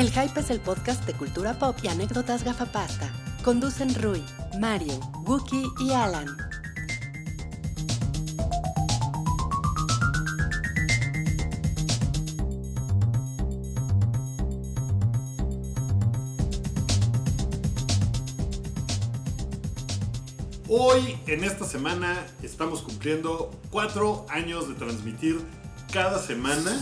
El Hype es el podcast de cultura pop y anécdotas gafapasta. Conducen Rui, Mario, Wookie y Alan. Hoy, en esta semana, estamos cumpliendo cuatro años de transmitir cada semana.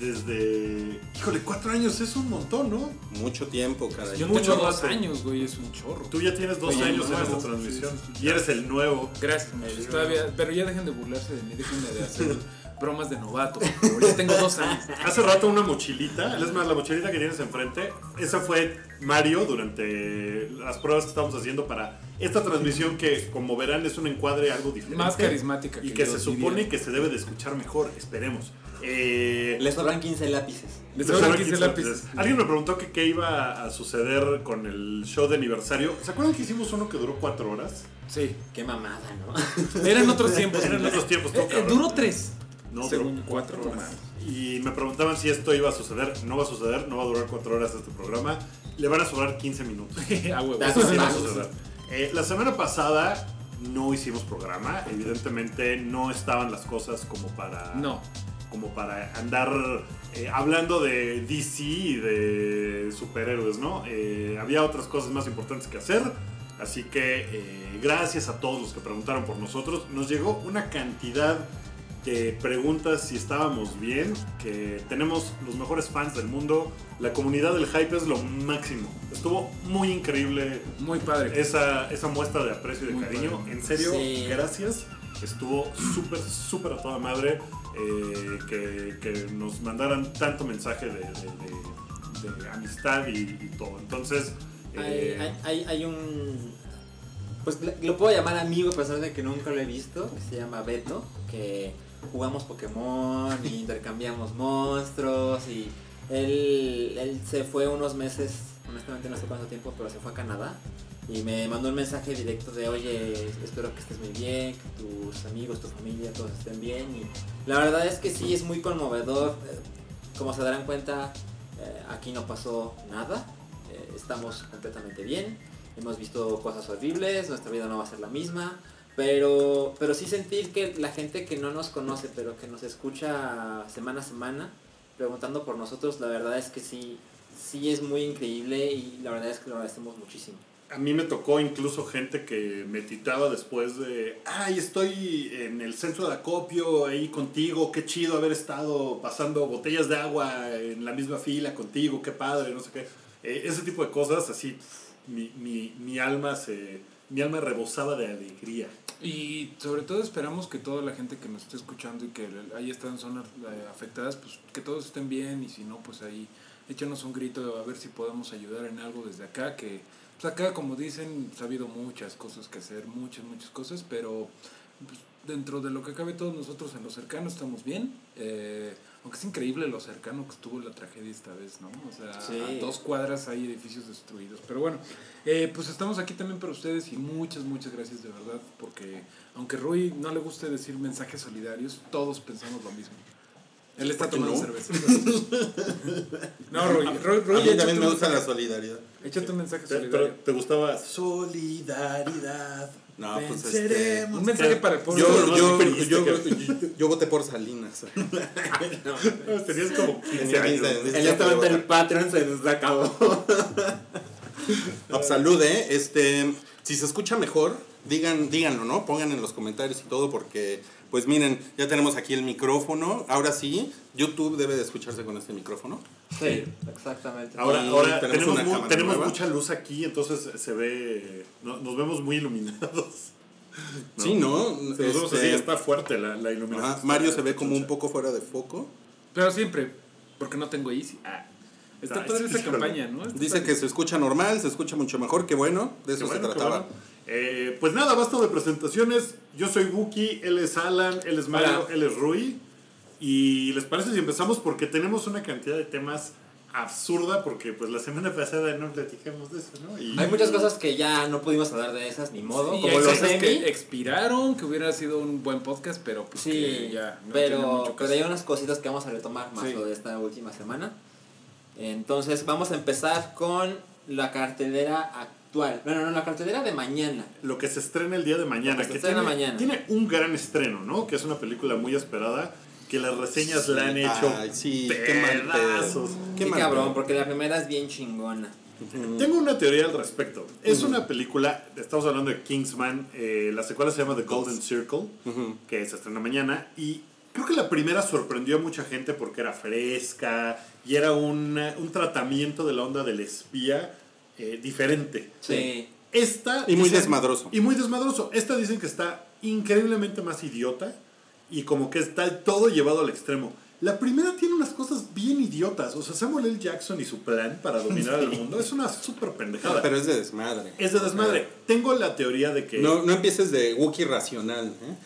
Desde. Híjole, cuatro años es un montón, ¿no? Mucho tiempo, caray. Yo Mucho tengo dos años, güey, es un chorro. Tú ya tienes dos Oye, años en esta transmisión. Sí, sí, sí. Y eres el nuevo. Gracias, muchachos. Todavía, pero ya dejen de burlarse de mí, déjenme de hacer bromas de novato, por favor. Ya tengo dos años. Hace rato una mochilita, es más, la mochilita que tienes enfrente, esa fue Mario durante las pruebas que estábamos haciendo para esta transmisión que, como verán, es un encuadre algo diferente. Más carismática Y que yo se supone diría. que se debe de escuchar mejor, esperemos. Eh, Le sobran 15 lápices. Les sobran ahora 15 15 lápices. Alguien me preguntó que qué iba a suceder con el show de aniversario. ¿Se acuerdan que hicimos uno que duró cuatro horas? Sí. Qué mamada, ¿no? Eran otros tiempos. Eran otros tiempos, todo Eh, eh, duró tres. No, Según duró cuatro, cuatro no horas. mames. Y me preguntaban si esto iba a suceder. No va a suceder, no va a durar cuatro horas este programa. Le van a sobrar 15 minutos. a huevo. Sí va a suceder. Eh, la semana pasada no hicimos programa. Evidentemente no estaban las cosas como para. No. Como para andar eh, hablando de DC y de superhéroes, ¿no? Eh, había otras cosas más importantes que hacer, así que eh, gracias a todos los que preguntaron por nosotros. Nos llegó una cantidad de preguntas si estábamos bien, que tenemos los mejores fans del mundo, la comunidad del hype es lo máximo. Estuvo muy increíble Muy padre. esa, esa muestra de aprecio y de Muy cariño. padre. En serio, Sí. gracias. Estuvo súper, súper a toda madre eh, que, que nos mandaran tanto mensaje de, de- de- de amistad y, y todo. Entonces, Hay, eh, hay, hay, hay un. Pues lo puedo llamar amigo, a pesar de que nunca lo he visto. Que se llama Beto. Que jugamos Pokémon y intercambiamos monstruos. Y él, él se fue unos meses, honestamente no sé cuánto tiempo, pero se fue a Canadá. Y me mandó un mensaje directo de: Oye, espero que estés muy bien, que tus amigos, tu familia, todos estén bien. Y la verdad es que sí, es muy conmovedor. eh, Como se darán cuenta, eh, aquí no pasó nada. eh, estamos completamente bien. Hemos visto cosas horribles, nuestra vida no va a ser la misma. Pero, pero sí sentir que la gente que no nos conoce, pero que nos escucha semana a semana, preguntando por nosotros, la verdad es que sí, sí es muy increíble y la verdad es que lo agradecemos muchísimo. A mí me tocó incluso gente que me titaba después de, ay, estoy en el centro de acopio ahí contigo, qué chido haber estado pasando botellas de agua en la misma fila contigo, qué padre, no sé qué. Eh, ese tipo de cosas, así, mi, mi, mi alma se, mi alma rebosaba de alegría. Y sobre todo esperamos que toda la gente que nos esté escuchando y que ahí están en zonas eh, afectadas, pues que todos estén bien y si no, pues ahí échanos un grito a ver si podemos ayudar en algo desde acá, que pues acá como dicen, ha habido muchas cosas que hacer, muchas, muchas cosas, pero pues, dentro de lo que cabe todos nosotros en lo cercano estamos bien. Eh, aunque es increíble lo cercano que estuvo la tragedia esta vez, ¿no? O sea, Sí. a dos cuadras hay edificios destruidos. Pero bueno, eh, pues estamos aquí también para ustedes y muchas, muchas gracias de verdad, porque aunque Rui no le guste decir mensajes solidarios, todos pensamos lo mismo. Él está ¿Por qué tomando no? cerveza. no, Rui, Rui, A mí también me gusta la solidaridad. Échate un mensaje Te, pero solidario. te gustaba solidaridad. No, pues Venceremos. Un mensaje para el pueblo. Yo, Más yo, yo, yo, yo voté por Salinas. Tenías como 15 Tenía años. 15 años. Honestamente el Patreon se nos acabó. No, salud, ¿eh? Este, si se escucha mejor, digan, díganlo, ¿no? Pongan en los comentarios y todo porque, pues miren, ya tenemos aquí el micrófono. Ahora sí, YouTube debe de escucharse con este micrófono. Sí, exactamente. Ahora, Y ahora tenemos tenemos, una mu- tenemos mucha luz aquí, entonces se ve. no- nos vemos muy iluminados. Sí, ¿no? Este, así, está fuerte la, la iluminación. ajá, Mario se ve como un poco fuera de foco. Pero siempre, porque no tengo Easy. Ah, está Ah, padre sí, esta campaña, ¿no? Está Dice padre. que se escucha normal, se escucha mucho mejor, que bueno, de Qué eso bueno, se trataba. bueno. Eh, pues nada, basta de presentaciones. Yo soy Wookie, él es Alan, él es Mario, Hola. él es Rui. Y les parece si empezamos porque tenemos una cantidad de temas absurda porque pues la semana pasada no platicamos de eso, ¿no? Y- Hay muchas cosas que ya no pudimos hablar de esas, ni modo. Y como hay los que expiraron, que hubiera sido un buen podcast, pero pues Sí, que ya no tiene pero, mucho pero hay unas cositas que vamos a retomar más Sí. lo de esta última semana. Entonces vamos a empezar con la cartelera actual. Bueno, no, la cartelera de mañana. Lo que se estrena el día de mañana. Que se que estrena tiene, mañana. tiene un gran estreno, ¿no? Que es una película muy esperada. Que las reseñas la han hecho Ay, sí, qué pedazos. Qué, mal cabrón, pedo. porque la primera es bien chingona. Tengo una teoría al respecto. Es una película, estamos hablando de Kingsman, eh, la secuela se llama The Golden Circle, que se estrena mañana, y creo que la primera sorprendió a mucha gente porque era fresca y era una- un tratamiento de la onda del espía eh, diferente. Sí. Esta Y muy dicen- desmadroso. Y muy desmadroso. Esta dicen que está increíblemente más idiota y como que está todo llevado al extremo. La primera tiene unas cosas bien idiotas. O sea, Samuel L. Jackson y su plan para dominar el mundo es una súper pendejada. Pero es de desmadre. es de desmadre. Tengo la teoría de que... No, no empieces de Wookiee racional. ¿eh?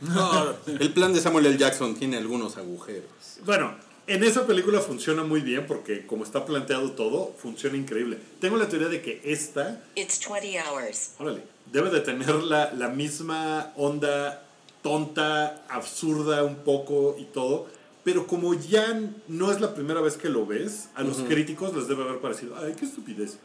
El plan de Samuel L. Jackson tiene algunos agujeros. Bueno, en esa película funciona muy bien porque como está planteado todo, funciona increíble. Tengo la teoría de que esta It's 20 hours. Órale. Debe de tener la, la misma onda tonta, absurda un poco y todo. Pero como ya no es la primera vez que lo ves, a los críticos les debe haber parecido, ay, qué estupidez.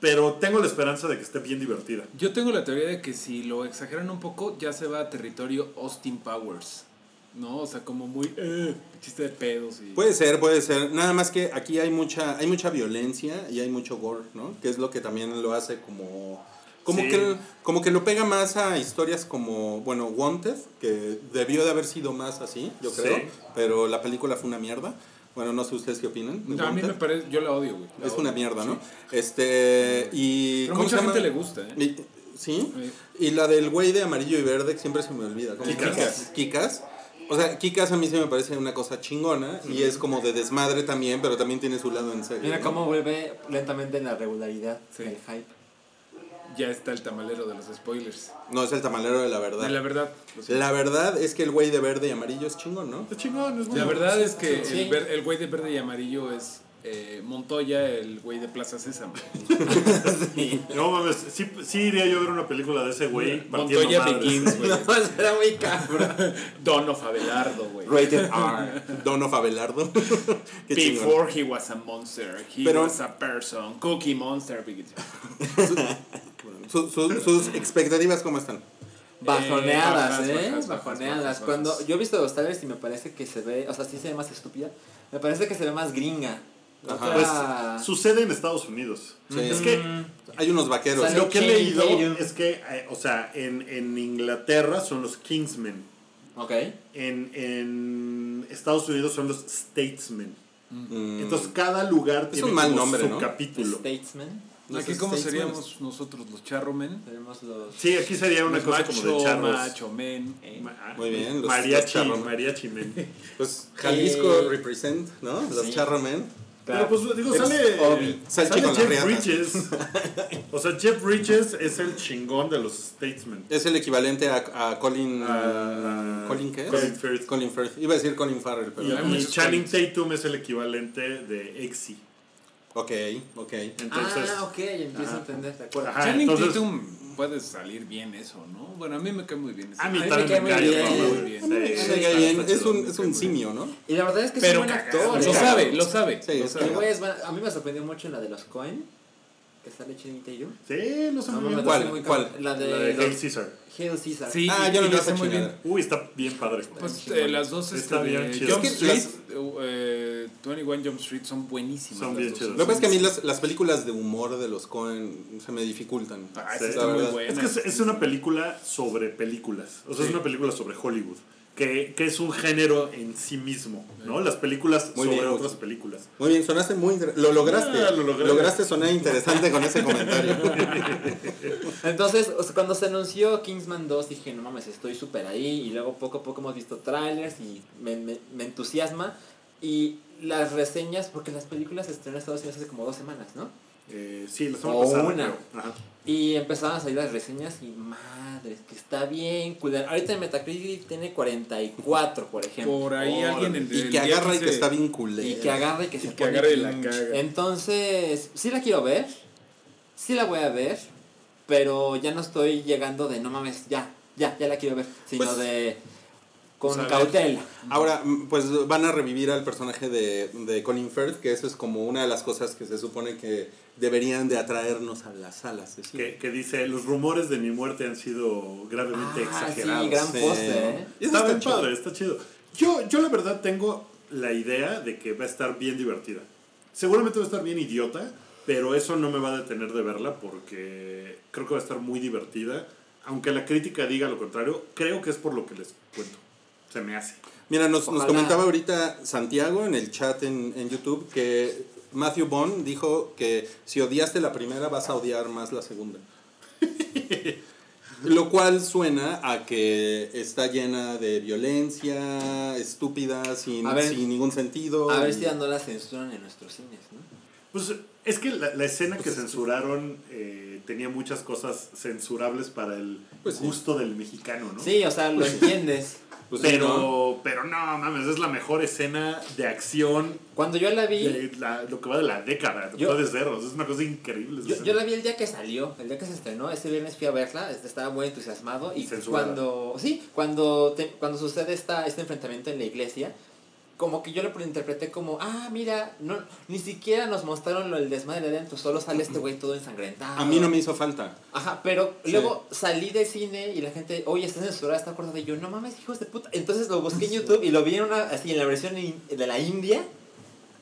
Pero tengo la esperanza de que esté bien divertida. Yo tengo la teoría de que si lo exageran un poco, ya se va a territorio Austin Powers. ¿No? O sea, como muy. Eh, chiste de pedos y. Puede ser, puede ser. Nada más que aquí hay mucha, hay mucha violencia y hay mucho gore, ¿no? Que es lo que también lo hace como. Como, Sí. que, como que lo pega más a historias como, bueno, Wanted, que debió de haber sido más así, yo creo, Sí. pero la película fue una mierda. Bueno, no sé ustedes qué opinan. No, a mí me parece. Yo la odio, güey. La Es una mierda, ¿no? Sí. Este, y... Pero ¿cómo mucha se llama? gente le gusta, ¿eh? Y- ¿Sí? Sí. Y la del güey de amarillo y verde, que siempre se me olvida. ¿cómo? Kikas. Kikas. O sea, Kikas a mí se me parece una cosa chingona y es como de desmadre también, pero también tiene su lado en serio. Mira ¿no? cómo vuelve lentamente en la regularidad Sí. el hype. Ya está el tamalero de los spoilers. No, es el tamalero de la verdad. De la verdad. La verdad es que el güey de verde y amarillo es chingón, ¿no? Es chingón, es bueno. La verdad es que Sí. el güey de verde y amarillo es eh, Montoya, el güey de Plaza Sésamo. No mames, sí, sí iría yo a ver una película de ese güey. Montoya. Begins, güey. No, era muy cabrón. Don of Abelardo, güey. Rated R. Don of Abelardo. Qué chingón. Before he was a monster, he Pero- was a person. Cookie Monster. Su- su- sus expectativas, ¿cómo están? Bajoneadas, bajas, ¿eh? bajas, bajas, Bajoneadas. bajas, Cuando bajas. yo he visto los trailers y me parece que se ve, o sea, sí se ve más estúpida. Me parece que se ve más gringa. Ajá. Pues sucede en Estados Unidos. Sí. Es que Hay unos vaqueros. Lo que he leído es que, eh, o sea, en, en Inglaterra son los Kingsmen. Ok. En, en Estados Unidos son los Statesmen. Mm. Entonces cada lugar Es tiene un mal nombre, su ¿no? capítulo. Statesman. Los Aquí, ¿cómo Statesmen. seríamos nosotros, los charromen? Los. Sí, aquí sería una Los cosa macho, como de charros. macho, men. eh. Ma- Muy bien, los- los mariachi, charros. mariachi men. Pues Jalisco Eh, represent, ¿no? Los sí. Charromen. Pero pues digo, sale, sale con Jeff. Bridges. O sea, Jeff Bridges es el chingón de los Statesmen. Es el equivalente a, a Colin. A- ¿Colin qué es? Colin Firth. Colin Firth. Iba a decir Colin Farrell, pero. Y, y Channing. Tatum es el equivalente de Exy. Ok, ok. Entonces, ah, ok, empiezo Ajá. a entender, de acuerdo. Ajá, Channing entonces- Tatum puede salir bien eso, ¿no? Bueno, a mí me cae muy bien eso. a mí A me también cae me muy cae bien. muy bien. Sí, Sí, sí, cae bien. Es un, me es un simio, ¿no? Y la verdad es que es un buen actor. lo ¿eh? sabe, lo sabe. Sí, lo sabe. Es. A mí me sorprendió mucho la de los Cohen. Que sale Channing Tatum. Sí, no sé No, muy bien. ¿Cuál? muy ¿Cuál? La de, La de Hail Caesar. Hail Caesar. Sí, Ah, yo lo esa hace muy bien. Uy, está bien padre. Pues eh, las dos Está este, bien de chido. Jump Es Street, las- eh, 21 Jump Street son buenísimas. Son bien chidas. Lo que pasa es que a mí las, las películas de humor de los Cohen se me dificultan. Ah, Sí, está muy buena. Es que es, es una película sobre películas. O sea, es Sí. una película sobre Hollywood. Que, que es un género en sí mismo, ¿no? Las películas Muy sobre bien, otras películas. Muy bien, sonaste muy interesante. Lo lograste. Ah, lo logré. Lograste sonar interesante con ese comentario. Entonces, o sea, cuando se anunció Kingsman 2, dije, no mames, estoy súper ahí. Y luego poco a poco hemos visto trailers y me, me, me entusiasma. Y las reseñas, porque las películas se estrenan en Estados Unidos hace como dos semanas, ¿no? Eh, sí, la semana O pasada. una. Ajá. Y empezaron a salir las reseñas y madres, que está bien. culero. Ahorita en Metacritic tiene 44, por ejemplo. Por ahí alguien en Y que agarra y que está bien culero. Y que agarre y que y se que pone agarre y la caga. Entonces, sí la quiero ver. Sí la voy a ver. Pero ya no estoy llegando de no mames, ya, ya, ya la quiero ver. Sino Pues- de. con Pues cautela. Ahora, mm, pues van a revivir al personaje de, de Colin Firth, que eso es como una de las cosas que se supone que deberían de atraernos a las salas. cine. Que, que dice, los rumores de mi muerte han sido gravemente Ah, exagerados. sí, gran Sí. póster, ¿eh? Está está bien chido. padre, está chido. Yo, yo la verdad tengo la idea de que va a estar bien divertida. Seguramente va a estar bien idiota, pero eso no me va a detener de verla porque creo que va a estar muy divertida. Aunque la crítica diga lo contrario, creo que es por lo que les cuento. Se me hace. Mira, nos, nos comentaba ahorita Santiago en el chat en, en YouTube que Matthew Bond dijo que si odiaste la primera vas a odiar más la segunda. Lo cual suena a que está llena de violencia, estúpida, sin, ver. sin ningún sentido. A ver y- si ya no la censuran en nuestros cines, ¿no? Pues es que la, la escena que censuraron eh, tenía muchas cosas censurables para el Pues sí. gusto del mexicano, ¿no? Sí, o sea, lo entiendes. Pues sí, pero, ¿no? pero no mames, es la mejor escena de acción Cuando yo la vi, de la- lo que va de la década. Yo- o sea, es una cosa increíble. yo, la vi el día que salió, el día que se estrenó, ese viernes fui a verla, estaba muy entusiasmado y Censurada. cuando, sí, cuando, te- cuando sucede esta, este enfrentamiento en la iglesia, como que yo lo interpreté como, ah, mira, no, ni siquiera nos mostraron lo del desmadre de adentro, solo sale este güey todo ensangrentado. A mí no me hizo falta. Ajá, pero Sí. luego salí del cine y la gente, oye, está censurada, está cortada. Y yo, no mames, hijos de puta. Entonces lo busqué en YouTube y lo vi en una, así en la versión in- de la India,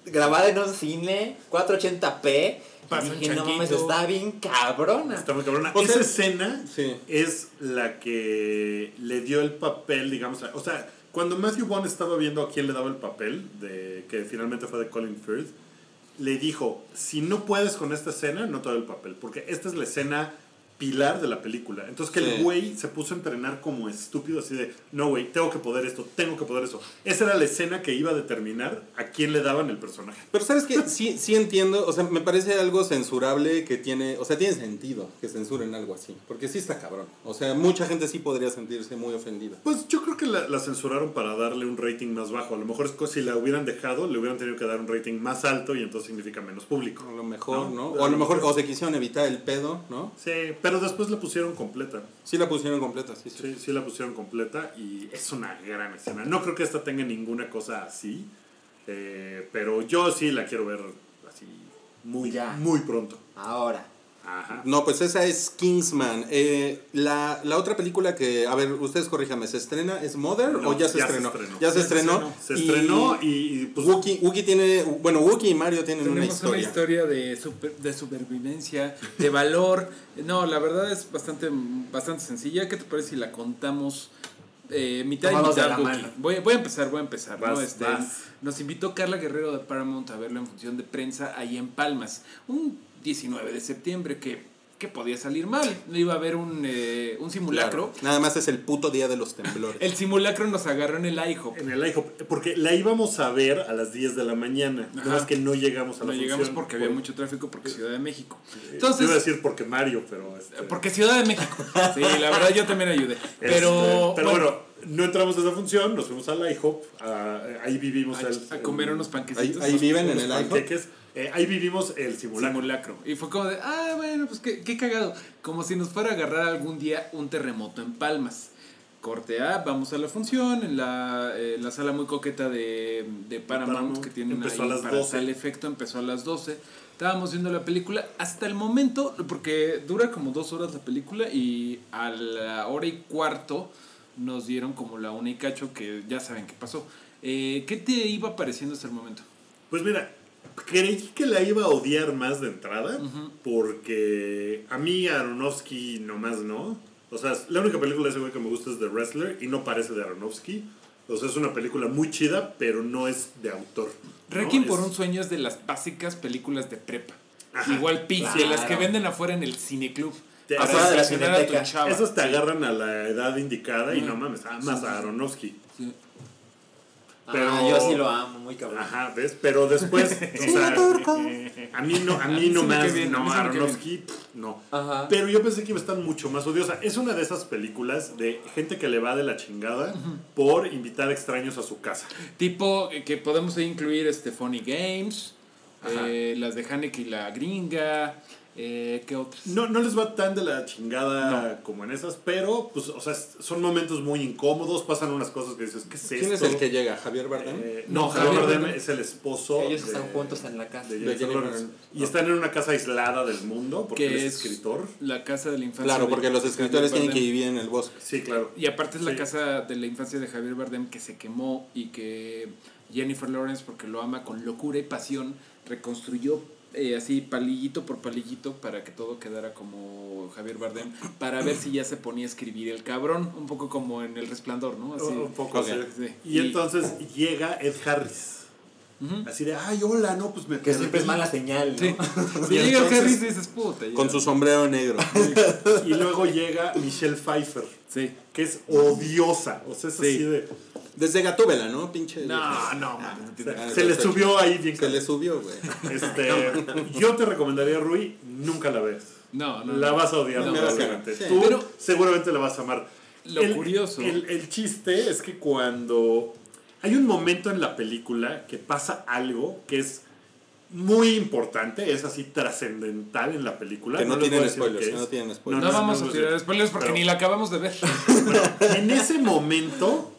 grabada en un cine 480p. Pasa y dije, no mames, está bien cabrona. Está muy cabrona. O sea, Esa escena sí. es la que le dio el papel, digamos. O sea, cuando Matthew Bond estaba viendo a quién le daba el papel, de que finalmente fue de Colin Firth, le dijo: Si no puedes con esta escena, no te doy el papel. Porque esta es la escena pilar de la película. Entonces que Sí. el güey se puso a entrenar como estúpido, así de: No, güey, tengo que poder esto, tengo que poder eso. Esa era la escena que iba a determinar a quién le daban el personaje. Pero sabes que sí, sí entiendo, o sea, me parece algo censurable que tiene, o sea, tiene sentido que censuren algo así, porque sí está cabrón. O sea, mucha gente sí podría sentirse muy ofendida. Pues yo creo que la, la censuraron para darle un rating más bajo. A lo mejor es co- si la hubieran dejado, le hubieran tenido que dar un rating más alto y entonces significa menos público. A lo mejor, No, ¿no? O a lo mejor, o se quisieron evitar el pedo, ¿no? Sí, pero después la pusieron completa. Sí la pusieron completa, sí, sí. Sí, sí la pusieron completa y es una gran escena. No creo que esta tenga ninguna cosa así, eh, pero yo sí la quiero ver así muy, Ya. muy pronto. Ahora, Ajá. No, pues esa es Kingsman. Eh, la, la otra película que, a ver, ustedes corríjame, ¿se estrena? ¿Es Mother No, o ya se estrenó? Ya se estrenó. Se Y estrenó y, y, pues, Wookie, Wookie tiene, bueno, Wookie y Mario tienen una historia. una historia de, super- de supervivencia, de valor. No, la verdad es bastante, bastante sencilla. ¿Qué te parece si la contamos eh, mitad y mitad? la Wookie? mano. Voy, voy a empezar, voy a empezar. ¿no? Este, vas. Nos invitó Carla Guerrero de Paramount a verlo en función de prensa ahí en Palmas. Un 19 de septiembre que, que podía salir mal. Iba a haber un, eh, un simulacro. Claro. Nada más es el puto día de los temblores. El simulacro nos agarró en el IHOP. en el IHOP, porque la íbamos a ver a las 10 de la mañana. Nada más que no llegamos a la No llegamos porque había por- mucho tráfico porque Ciudad de México. Entonces, iba a decir porque Mario, pero... este, Porque Ciudad de México. Sí, la verdad yo también ayudé. Pero, Este, pero bueno, no entramos a esa función, nos fuimos al IHOP, a- ahí vivimos el, a, a comer unos panquecitos. Ahí- ahí viven en el IHOP. Eh, ahí vivimos el simulacro. simulacro. Y fue como de, ah, bueno, pues qué, qué cagado. Como si nos fuera a agarrar algún día un terremoto en Palmas. Corte A, vamos a la función en la, eh, la sala muy coqueta de, de Paramount, Paramount. que tienen Empezó ahí a las para 12. tal efecto. Empezó a las 12. Estábamos viendo la película hasta el momento, porque dura como dos horas la película y a la hora y cuarto nos dieron como la una y cacho que ya saben qué pasó. Eh, ¿Qué te iba pareciendo hasta el momento? Pues mira, creí que la iba a odiar más de entrada, porque a mí Aronofsky nomás no. O sea, la única película de ese güey que me gusta es The Wrestler y no parece de Aronofsky. O sea, es una película muy chida, pero no es de autor. ¿no? Requiem por Es- un sueño es de las básicas películas de prepa. Ajá, Igual Pix, de claro. las que venden afuera en el cineclub. Te- Afuera de la cineteca. Esas te Sí. agarran a la edad indicada y no mames, más a Aronofsky. Pero- ah, yo sí lo amo, muy cabrón. Ajá, ¿ves? Pero después, o sea, a mí no, a mí no más, bien, no, Aronofsky, pff, no. Ajá. Pero yo pensé que iba a estar mucho más odiosa. Es una de esas películas de gente que le va de la chingada por invitar extraños a su casa. Tipo eh, que podemos ahí incluir este Funny Games, eh, las de Haneke y la gringa, Eh, ¿Qué otros? No, no les va tan de la chingada como en esas, pero pues, o sea, son momentos muy incómodos, pasan unas cosas que dices, ¿qué es ¿Quién es el que llega? ¿Javier Bardem? Eh, No, no, Javier Bardem es el esposo. Ellos de- están juntos en la casa. de De Jennifer Jennifer Lawrence. Lawrence. Y están en una casa aislada del mundo porque es es- escritor. La casa de la infancia. claro, porque los escritores tienen que vivir en el bosque. Sí, claro. Y aparte es la casa de la infancia de Javier Bardem que se quemó y que Jennifer Lawrence, porque lo ama con locura y pasión, reconstruyó eh, así palillito por palillito para que todo quedara como Javier Bardem, para ver si ya se ponía a escribir el cabrón, un poco como en El Resplandor, ¿no? Así. un poco Ok. así. Sí. Y, Y- entonces llega Ed Harris. Así de, ay, hola, no, pues me Que siempre es perdí". mala señal, ¿no? Sí. Si Y llega entonces- Harris dices, puta. ya". Con su sombrero negro. Y luego llega Michelle Pfeiffer, Sí. que es odiosa. O sea, es Sí. así de. Desde Gatúbela, ¿no? Pinche. No, no, Ah, no ah, Se le subió ahí bien Se le subió, güey. Este, yo te recomendaría, Rui, nunca la ves. No, no. La no. vas a odiar No, sí. Tú Pero- seguramente la vas a amar. Lo curioso- El, el chiste es que cuando hay un momento en la película que pasa algo que es muy importante, es así trascendental en la película. Que no a tienen spoilers, que no tienen No, spoilers. No, no, vamos no, a no, tirar no. spoilers porque Pero- ni la acabamos de ver. En ese momento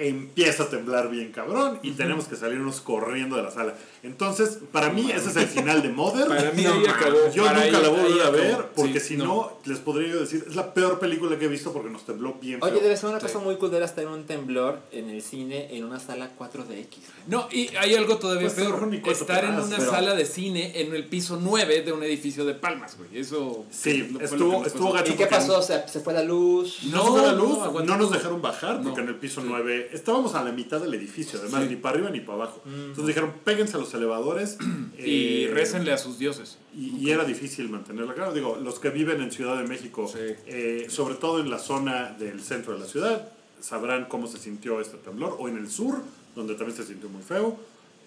empieza a temblar bien cabrón y tenemos que salirnos corriendo de la sala. Entonces, para mí ese es el final de Mother. Para mí No ahí acabó. Yo Para nunca ahí- la voy a ver acabó. porque Sí, si no. no, les podría yo decir, es la peor película que he visto porque nos tembló bien feo. Oye, debe ser una Sí. cosa muy culera estar en un temblor en el cine en una sala 4DX. No, y hay algo todavía Pues, peor. Estar en una pero- sala de cine en el piso 9 de un edificio de Palmas, güey. Eso. Sí, estuvo, estuvo gacho. ¿Y qué pasó? ¿Se, se fue la luz? No, No, se fue la no, luz, no, aguantó. nos dejaron bajar porque No. en el piso Sí. 9 estábamos a la mitad del edificio, además, Sí. ni para arriba ni para abajo. Entonces dijeron, péguense a los elevadores Y eh, récenle a sus dioses. Y, y era difícil mantenerla. Claro, digo, los que viven en Ciudad de México, Sí. eh, sobre todo en la zona del centro de la ciudad, sabrán cómo se sintió este temblor, o en el sur, donde también se sintió muy feo,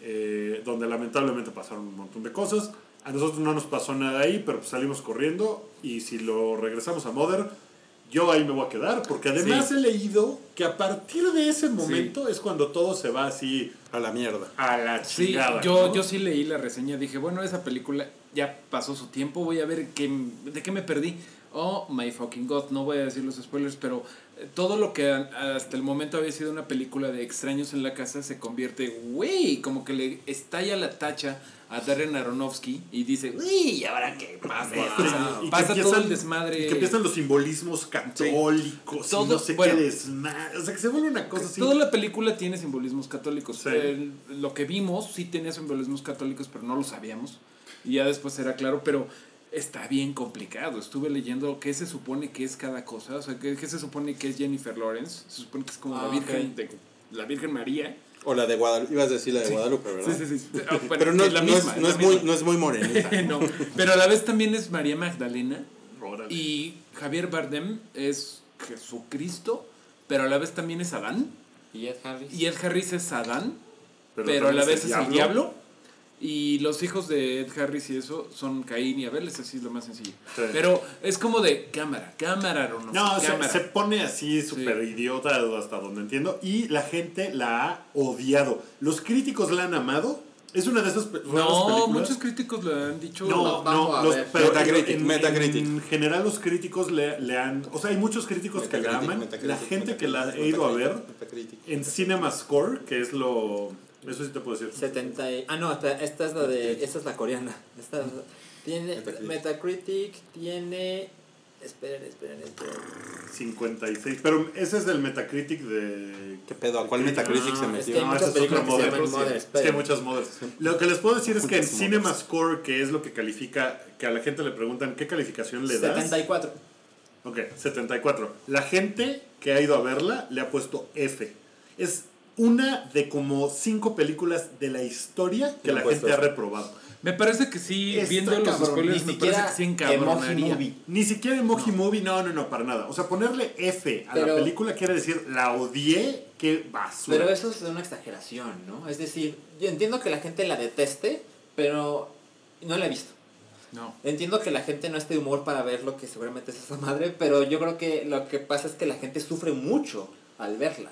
eh, donde lamentablemente pasaron un montón de cosas. A nosotros no nos pasó nada ahí, pero pues salimos corriendo y si lo regresamos a Mother, yo ahí me voy a quedar, porque además Sí. he leído que a partir de ese momento es cuando todo se va así A la mierda. a la Sí, chingada. yo, ¿no? yo sí leí la reseña. Dije, bueno, esa película ya pasó su tiempo. Voy a ver qué, de qué me perdí. Oh my fucking god, no voy a decir los spoilers, pero eh, todo lo que hasta el momento había sido una película de extraños en la casa se convierte, güey, como que le estalla la tacha a Darren Aronofsky y dice, güey, ¿y ahora qué pasa? Sí, O sea, y que pasa todo empiezan- el desmadre. y que empiezan los simbolismos católicos Todo- y no sé bueno. qué desmadre. O sea, que se vuelve una cosa así. Toda la película tiene simbolismos católicos. Sí. Lo que vimos sí tenía simbolismos católicos, pero no lo sabíamos. Y ya después era claro, pero está bien complicado. Estuve leyendo qué se supone que es cada cosa. O sea, qué, qué se supone que es Jennifer Lawrence. Se supone que es como Ah, la Virgen ok. de la Virgen María. O la de Guadalupe. Ibas a decir la de Guadalupe, ¿verdad? Sí, sí, sí. Bueno, Pero no, es la no misma, es, no es muy, no es muy morenita. no, pero a la vez también es María Magdalena. Órale. Y Javier Bardem es Jesucristo, pero a la vez también es Adán. ¿Y Ed Harris? Y Ed Harris es Adán. pero, a la vez es el diablo. Y los hijos de Ed Harris y eso son Caín y Abel, es así es lo más sencillo. Sí. Pero es como de cámara, cámara, o no, No, se, cámara. se pone así súper idiota hasta donde entiendo. Y la gente la ha odiado. Los críticos la han amado. Es una de esas pe- no, películas. muchos críticos le han dicho. No, Vamos no, los, pero Metacritic, en, Metacritic. en general los críticos le, le han... O sea, hay muchos críticos que la aman. La gente que la ha ido a ver Metacritic. en Cinema Score, que es lo... Eso sí te puedo decir. 70 y- Ah, no, espera, esta es la de... Esta es la coreana. Esta es- tiene... Metacritic. Metacritic tiene... Esperen, esperen, esperen. 56. Pero ese es del Metacritic de... ¿Qué pedo? ¿A cuál Metacritic se Es metió? que hay No, esa es sí. Mother, Es que hay muchas modas. Lo que les puedo decir es que en Muchas Cinema modas. Score, que es lo que califica, que a la gente le preguntan qué calificación le das. 74. Ok, 74. La gente que ha ido a verla le ha puesto F. Es una de como cinco películas de la historia que la gente ha reprobado. Me parece que sí, Está viendo los cabrón, spoilers, Ni me parece que sí Emoji encabronaría. Movie. Ni siquiera Emoji Movie, no, no, no, para nada. O sea, ponerle F a la película quiere decir la odié, qué basura. Pero eso es una exageración, ¿no? Es decir, yo entiendo que la gente la deteste, pero no la he visto. No. Entiendo que la gente no esté de humor para ver lo que seguramente es esa madre, pero yo creo que lo que pasa es que la gente sufre mucho al verla.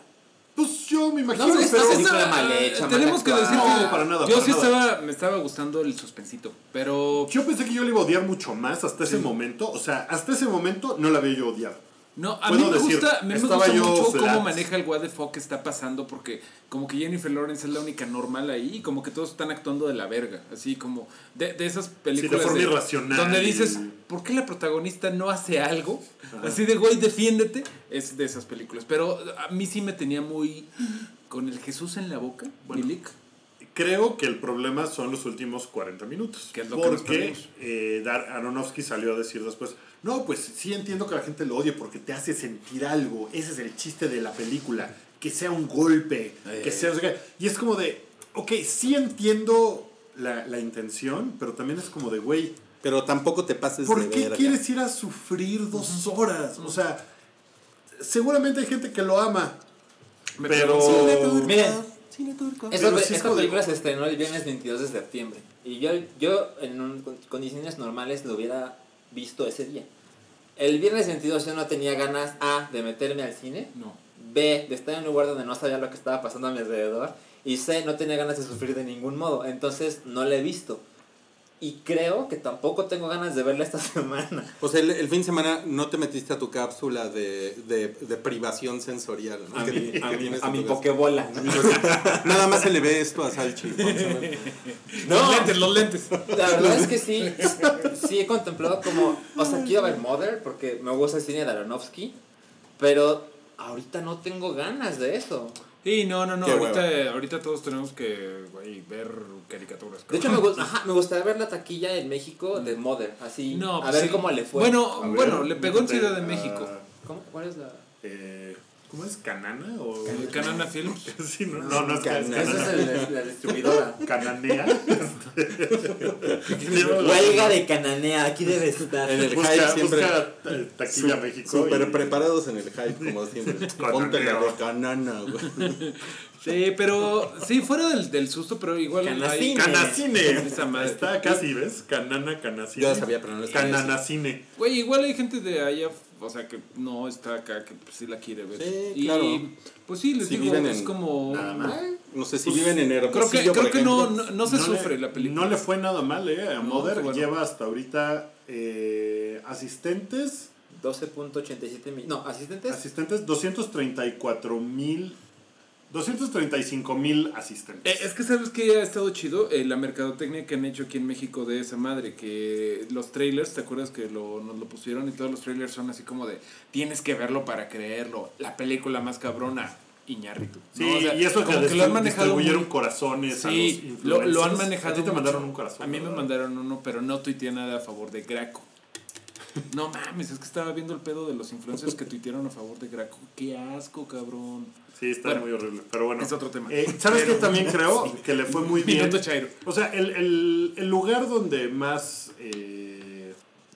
Pues yo me imagino, No, mal hecha, mal tenemos que decir que No, para nada, yo para sí nada. estaba, me estaba gustando el suspensito, pero Yo pensé que yo le iba a odiar mucho más hasta ese momento. O sea, hasta ese momento no la había yo odiado. No, a Puedo mí me decir, gusta, me gusta mucho flat. cómo maneja el what the fuck que está pasando porque como que Jennifer Lawrence es la única normal ahí y como que todos están actuando de la verga, así como de, de esas películas forma irracional donde dices, ¿por qué la protagonista no hace algo? Así de güey, defiéndete, es de esas películas, pero a mí sí me tenía muy con el Jesús en la boca, Bueno. Milik. Creo que el problema son los últimos 40 minutos. Que es lo que nos porque eh, Dar Aronofsky salió a decir después, no, pues sí entiendo que la gente lo odie porque te hace sentir algo. Ese es el chiste de la película. Que sea un golpe. Eh. Que sea... sé qué". Y es como de, ok, sí entiendo la, la intención, pero también es como de, güey, Pero tampoco te pases ¿por de qué verga. quieres ir a sufrir dos horas? O sea, seguramente hay gente que lo ama. Pero... pregunto- Miren, Esta, Pero esta película se estrenó el viernes 22 de septiembre. Y yo, yo en un- condiciones normales lo hubiera visto ese día. El viernes 22 yo no tenía ganas A de meterme al cine, No. B de estar en un lugar donde no sabía lo que estaba pasando a mi alrededor y C no tenía ganas de sufrir de ningún modo. Entonces no la he visto. Y creo que tampoco tengo ganas de verla esta semana. O sea, el, el fin de semana no te metiste a tu cápsula de, de, de privación sensorial. ¿no? A Que- mi, que a mi, a mi pokebola. ¿no? Nada más se le ve esto a Salchi. ver. Los lentes, los lentes. La verdad es que sí, sí he contemplado como, o sea, quiero ver Mother porque me gusta el cine de Aronofsky, pero ahorita no tengo ganas de eso. Sí, no, no, no. Ahorita, ahorita todos tenemos que güey, ver caricaturas. De hecho, me, gu- ajá, me gustaría ver la taquilla en México de Mother, así, no, a pues ver sí. cómo le fue. Bueno, ver, bueno, le pegó en Ciudad de México. ¿Cómo? ¿Cuál es la...? eh, ¿Cómo es? ¿Canana? O... El Canana Films. Sí, no, no, no es Canana. Canana. Esa es el- la distribuidora. Cananea. Huelga de Cananea, aquí debe estar. En el busca, hype siempre. busca taquilla Su- México. Súper y- preparados en el hype, como siempre. Ponte la de canana, güey. Sí, pero sí, fuera del, del susto, pero igual hay... Canacine. Canacine. Esa madre. Está casi, ¿ves? Canana, Canacine. Yo ya sabía, pero no Cananacine. Güey, igual hay gente de allá, o sea, que no está acá, que pues, sí la quiere ver. Sí, y claro. pues sí, les Si digo, viven es en- como... Nada más. No sé si Pues, viven en Creo que, Hermosillo, creo que no, no, no se sufre la película. No le fue nada mal, ¿eh? A Mother bueno. lleva hasta ahorita eh, asistentes. 12.87 mil. No, asistentes. Asistentes, 234 mil. 235 mil asistentes. Eh, es que sabes que ha estado chido Eh, la mercadotecnia que han hecho aquí en México de esa madre, que los trailers, ¿te acuerdas que lo, nos lo pusieron? Y todos los trailers son así como de, tienes que verlo para creerlo, la película más cabrona, Iñárritu. Sí, ¿no? O sea, y eso que como que lo han manejado distribuyeron muy- corazones a los Sí, lo, lo han manejado A ti te mucho. mandaron un corazón. A mí me mandaron uno, pero no tuiteé nada a favor de Graco. No mames, es que estaba viendo el pedo de los influencers que tuitearon a favor de Graco. Qué asco, cabrón. Sí, está Bueno, muy horrible. Pero bueno. es otro tema. Eh, ¿Sabes qué también creo? Que le fue muy bien. Minuto Chairo. O sea, el, el, el lugar donde más eh,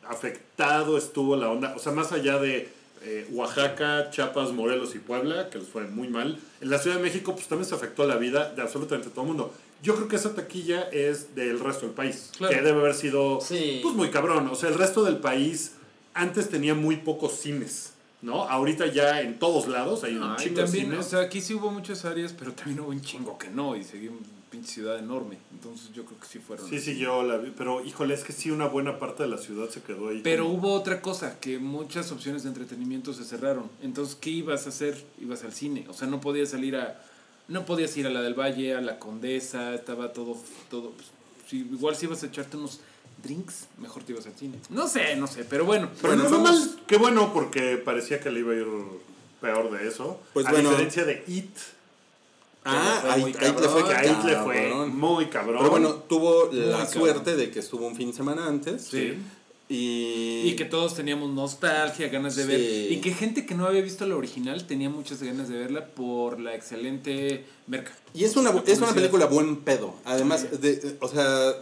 afectado estuvo la onda, o sea, más allá de eh, Oaxaca, Chiapas, Morelos y Puebla, que les fue muy mal, en la Ciudad de México pues también se afectó la vida de absolutamente todo el mundo. Yo creo que esa taquilla es del resto del país, Claro. que debe haber sido Sí. pues muy cabrón. O sea, el resto del país antes tenía muy pocos cines, ¿no? Ahorita ya en todos lados hay un Ah, chingo de también, o cines. sea, aquí sí hubo muchas áreas, pero también hubo un chingo que no, y seguí una pinche ciudad enorme. Entonces yo creo que sí fueron. Sí, sí, yo la vi, pero híjole, es que sí, una buena parte de la ciudad se quedó ahí. Pero como- hubo otra cosa, que muchas opciones de entretenimiento se cerraron. Entonces, ¿qué ibas a hacer? Ibas al cine. O sea, no podías salir a... No podías ir a la del Valle, a la Condesa, estaba todo... todo pues, si, igual si ibas a echarte unos drinks, mejor te ibas al cine. No sé, no sé, pero bueno. Pero Bueno, no vamos- mal. Qué bueno, porque parecía que le iba a ir peor de eso. Pues a bueno. diferencia de It, Ah, fue ahí, ahí cabrón. le fue cabrón. muy cabrón. Pero bueno, tuvo la suerte de que estuvo un fin de semana antes. Sí. Y, Y que todos teníamos nostalgia, ganas de Sí. ver. Y que gente que no había visto la original tenía muchas ganas de verla por la excelente merca. Y es una, es una película buen pedo. Además, de, o sea,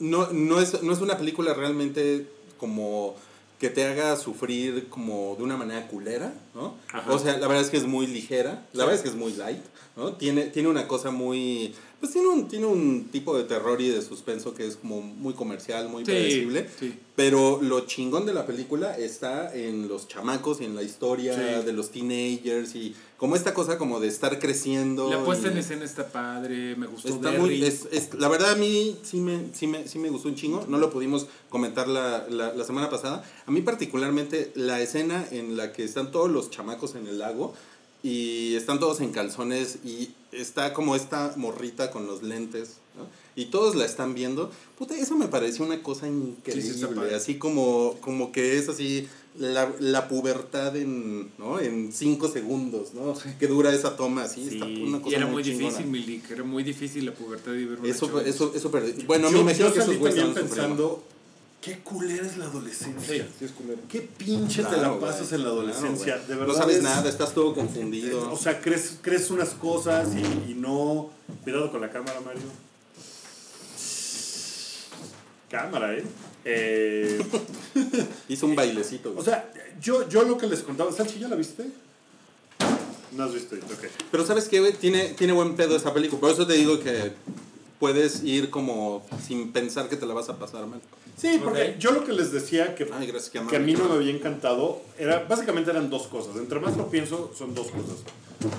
no, no, es, no es una película realmente como que te haga sufrir como de una manera culera, ¿no? Ajá. O sea, la verdad es que es muy ligera, la verdad es que es muy light, ¿no? Tiene, tiene una cosa muy, Pues tiene un, tiene un tipo de terror y de suspenso que es como muy comercial, muy predecible. sí. Pero lo chingón de la película está en los chamacos y en la historia Sí. de los teenagers y como esta cosa como de estar creciendo. La puesta y- en escena está padre, me gustó Está muy, es, es- la verdad a mí sí me, sí, me, sí me gustó un chingo, no lo pudimos comentar la, la, la semana pasada. A mí particularmente la escena en la que están todos los chamacos en el lago y están todos en calzones y está como esta morrita con los lentes ¿no? y todos la están viendo. Puta, eso me pareció una cosa increíble, padre. así como, como que es así la, la pubertad en, ¿no? en cinco segundos, ¿no? Que dura esa toma así. Sí, está una cosa y era muy, chingona. difícil, Milik, era muy difícil la pubertad y ver una Eso, eso, eso, Bueno, yo, me imagino yo que esos güeyes pensando, qué culera es la adolescencia. Sí, sí es culero. Qué pinche te la pasas güey, en la adolescencia. de verdad no sabes es- nada, estás todo confundido. O sea, crees, crees unas cosas y, y no. Cuidado con la cámara, Mario. Cámara, ¿eh? Eh, Hizo un bailecito. o güey. sea, yo, yo lo que les contaba. ¿Salchi ya la viste? No has visto, ok. Pero ¿sabes qué, güey? Tiene, tiene buen pedo esa película. Por eso te digo que puedes ir como sin pensar que te la vas a pasar mal. Sí, porque Ok. yo lo que les decía que, Ay, gracias, que a mí no me había encantado, era, básicamente eran dos cosas. Entre más lo pienso, son dos cosas.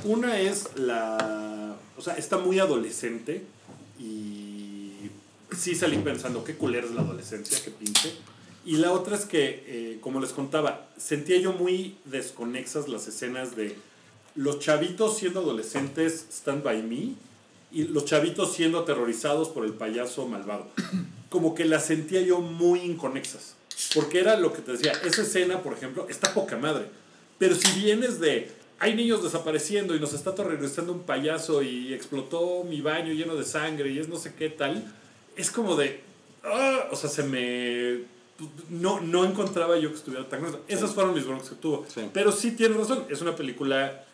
Una es la... O sea, está muy adolescente y sí salí pensando, qué culera es la adolescencia, qué pinche. Y la otra es que, eh, como les contaba, sentía yo muy desconexas las escenas de los chavitos siendo adolescentes, Stand By Me, y los chavitos siendo aterrorizados por el payaso malvado. Como que las sentía yo muy inconexas. Porque era lo que te decía, esa escena, por ejemplo, está poca madre. Pero si vienes de, hay niños desapareciendo y nos está aterrorizando un payaso y explotó mi baño lleno de sangre y es no sé qué tal, es como de, ah, o sea, se me... No, no encontraba yo que estuviera tan gruesa. Esas fueron mis broncas que tuvo. Sí. Pero sí tiene razón, es una película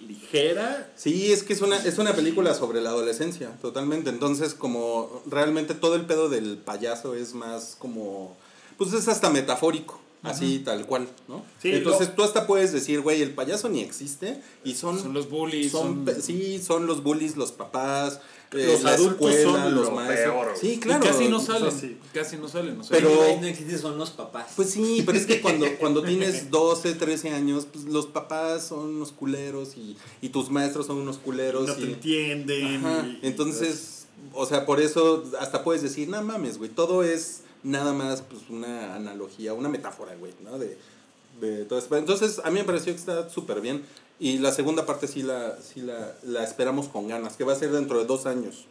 ligera, Sí, es que es una, es una película sobre la adolescencia, totalmente. Entonces, como realmente todo el pedo del payaso es más como. Pues es hasta metafórico, así tal cual, ¿no? Sí, Entonces lo- tú hasta puedes decir, güey, el payaso ni existe y son. Son los bullies, son sí, son los bullies, los papás, Los la adultos escuela, son los lo maestros. peor. Sí, Y claro. casi no o sea, salen, sí. casi no salen. O sea, Pero- Pero no existe, son los papás. Pues sí, pero es que cuando, cuando tienes 12, 13 años, pues los papás son unos culeros y, y tus maestros son unos culeros. no te entienden. Ajá, y- y- Entonces, o sea, por eso hasta puedes decir, no mames, güey, todo es nada más pues una analogía, una metáfora, güey, ¿no? De, de todo eso. Entonces, a mí me pareció que está súper bien. Y la segunda parte sí la, sí la, la esperamos con ganas, que va a ser dentro de dos años.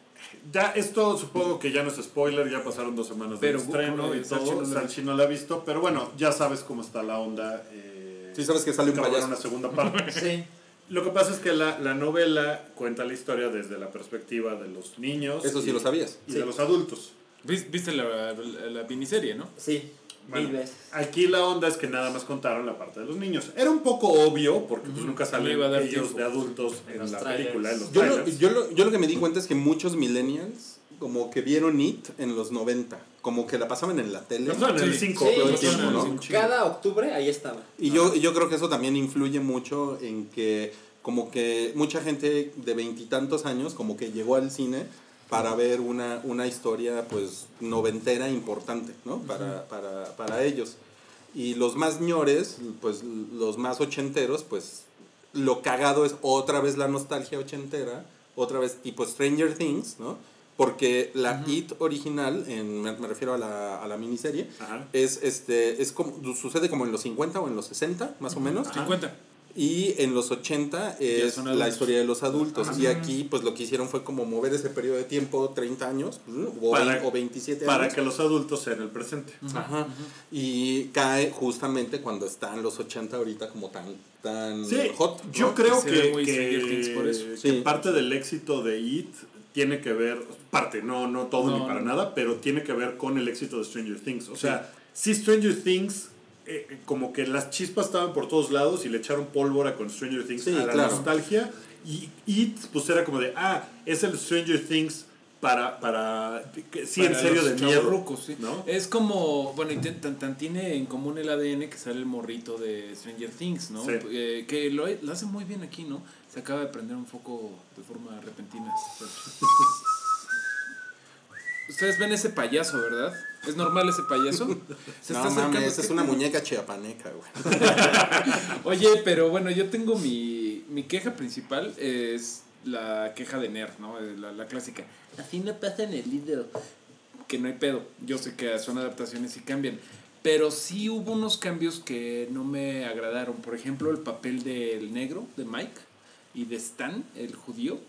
Ya, esto supongo que ya no es spoiler, ya pasaron dos semanas Pero, del estreno y todo. no la- Salchi no la ha visto, pero bueno, ya sabes cómo está la onda. Eh, Sí sabes que sale un va a haber payaso. una segunda parte. Sí. Lo que pasa es que la, la novela cuenta la historia desde la perspectiva de los niños. Eso sí y- lo sabías. Y Sí. de los adultos. ¿Vis- ¿Viste la, la, la miniserie, no? Sí, Bueno, mil veces. Aquí la onda es que nada más contaron la parte de los niños. Era un poco obvio, porque pues, nunca salen iba a dar ellos tiempo. de adultos en la trailers. película, en los Yo lo, yo, lo, yo lo que me di cuenta es que muchos millennials como que vieron It en los 90, como que la pasaban en la tele. No, en el Sí. 5. Sí, todo el sí, tiempo, ¿no? Cada octubre ahí estaba. Y yo, y yo creo que eso también influye mucho en que como que mucha gente de veintitantos años como que llegó al cine para ver una, una historia pues noventera importante, ¿no? Para, para, para ellos. Y los más ñores, pues los más ochenteros, pues lo cagado es otra vez la nostalgia ochentera, otra vez tipo Stranger Things, ¿no? Porque la It original, en, me, me refiero a la, a la miniserie, Ajá. es este es como sucede como en los 50 o en los 60 más o menos 50. Y en los 80 es la historia de los adultos y aquí pues lo que hicieron fue como mover ese periodo de tiempo 30 años o, Para- vein- o 27 Para años que los adultos sean el presente. Ajá. y cae justamente cuando están los 80 ahorita como tan tan Sí, hot ¿no? yo creo que, que- por eso. que Sí. parte del éxito de It tiene que ver, parte, no, no todo No, ni para no. nada, pero tiene que ver con el éxito de Stranger Things. O sea, si Stranger Things, eh, como que las chispas estaban por todos lados y le echaron pólvora con Stranger Things Sí, a la claro. nostalgia, y It, pues era como de, ah, es el Stranger Things para, para, que- sí, en serio de miedo. chavorrucos, sí. ¿no? Es como, bueno, y tan, tan- tan tiene en común el ADN que sale el morrito de Stranger Things, ¿no? Sí. Eh, que lo, lo hace muy bien aquí, ¿no? Se acaba de prender un foco de forma repentina. ustedes ven ese payaso, ¿verdad? ¿Es normal ese payaso? Se no está mames, es ¿Qué- una muñeca chiapaneca, güey. Oye, pero bueno, yo tengo mi, mi queja principal, es la queja de Nerd, ¿no? Eh, La, la clásica. Así no pasa en el libro. Que no hay pedo. Yo sé que son adaptaciones y cambian. Pero sí hubo unos cambios que no me agradaron. Por ejemplo, el papel del negro, de Mike, y de Stan, el judío.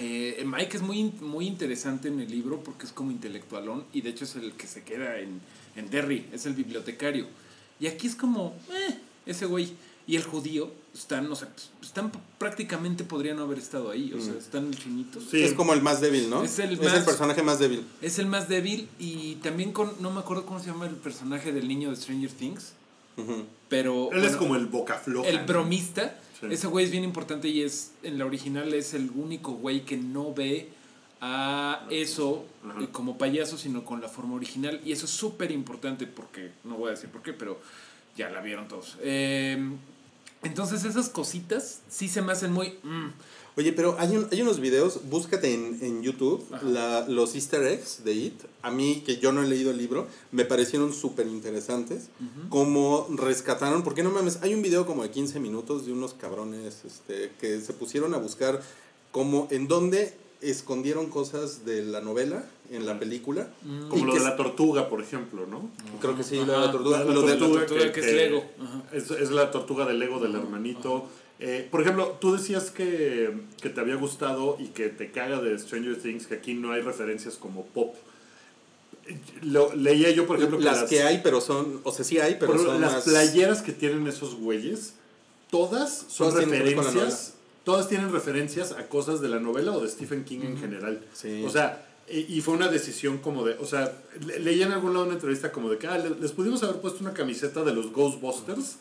Eh, Mike es muy, in- muy interesante en el libro porque es como intelectualón y de hecho es el que se queda en, en Derry, es el bibliotecario. Y aquí es como, eh, ese güey. Y el judío, están, o sea, están prácticamente podrían no haber estado ahí, o sea, están chinitos. Sí. Es como el más débil, ¿no? Es el más- personaje más débil. Es el más débil y también con, no me acuerdo cómo se llama el personaje del niño de Stranger Things, Ujú. pero... Él es bueno, como el boca floja. el ¿no? bromista, Sí. ese güey es bien importante y es en la original es el único güey que no ve a eso eh, como payaso, sino con la forma original. Y eso es súper importante porque, no voy a decir por qué, pero ya la vieron todos. Eh, entonces esas cositas sí se me hacen muy... mm, Oye, pero hay, un- hay unos videos, búscate en, en YouTube la- los easter eggs de It. A mí, que yo no he leído el libro, me parecieron súper interesantes. Cómo rescataron, porque no mames, hay un video como de 15 minutos de unos cabrones este, que se pusieron a buscar cómo, en dónde escondieron cosas de la novela en la película. Como Y lo que de la tortuga, por ejemplo, ¿no? Creo que sí, Ajá. lo de la tortuga. La lo de- tortuga tortuga que es Lego. Ajá. Es, es la tortuga del Lego del hermanito. Eh, por ejemplo, tú decías que, que te había gustado y que te caga de Stranger Things, que aquí no hay referencias como pop. Lo, leía yo, por ejemplo, que las las, que hay, pero son, o sea, sí hay, pero son las más... playeras que tienen esos güeyes, todas son Todas referencias. Todas tienen referencias a cosas de la novela o de Stephen King en general. Sí. O sea, y, fue una decisión como de, o sea, le- leí en algún lado una entrevista como de que ah, le- les pudimos haber puesto una camiseta de los Ghostbusters,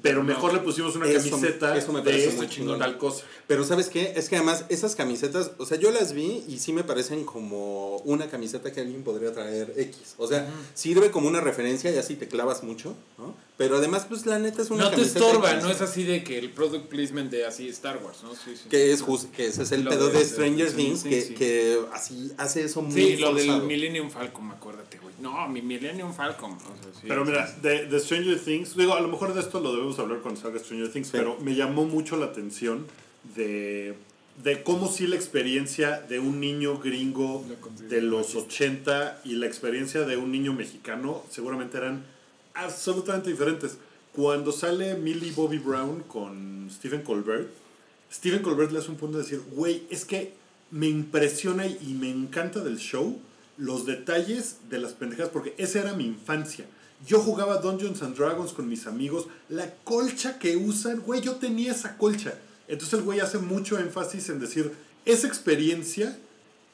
pero mejor le pusimos una Eso- camiseta eso me parece de muy chingón. tal cosa. Pero ¿sabes qué? Es que además esas camisetas, o sea, yo las vi y sí me parecen como una camiseta que alguien podría traer X. O sea, sirve como una referencia y así te clavas mucho, ¿no? Pero además, pues la neta es una No te estorba, no es así de que el product placement de así Star Wars, ¿no? Sí, sí. Que es just, que ese es el Lo pedo de- de Stranger Things, sí, que, sí. que así hace eso muy Sí, lo del forzado. Millennium Falcon, acuérdate, güey. No, mi Millennium Falcon. o sea, sí, Pero mira, de, de Stranger Things, digo, a lo mejor de esto lo debemos hablar cuando salga Stranger Things, pero me llamó mucho la atención de, de cómo sí la experiencia de un niño gringo de los 80 y la experiencia de un niño mexicano seguramente eran absolutamente diferentes. Cuando sale Millie Bobby Brown con Stephen Colbert, Stephen Colbert le hace un punto de decir, güey, es que me impresiona y me encanta del show los detalles de las pendejadas, porque esa era mi infancia. Yo jugaba Dungeons and Dragons con mis amigos, la colcha que usan, güey, yo tenía esa colcha. Entonces el güey hace mucho énfasis en decir, esa experiencia,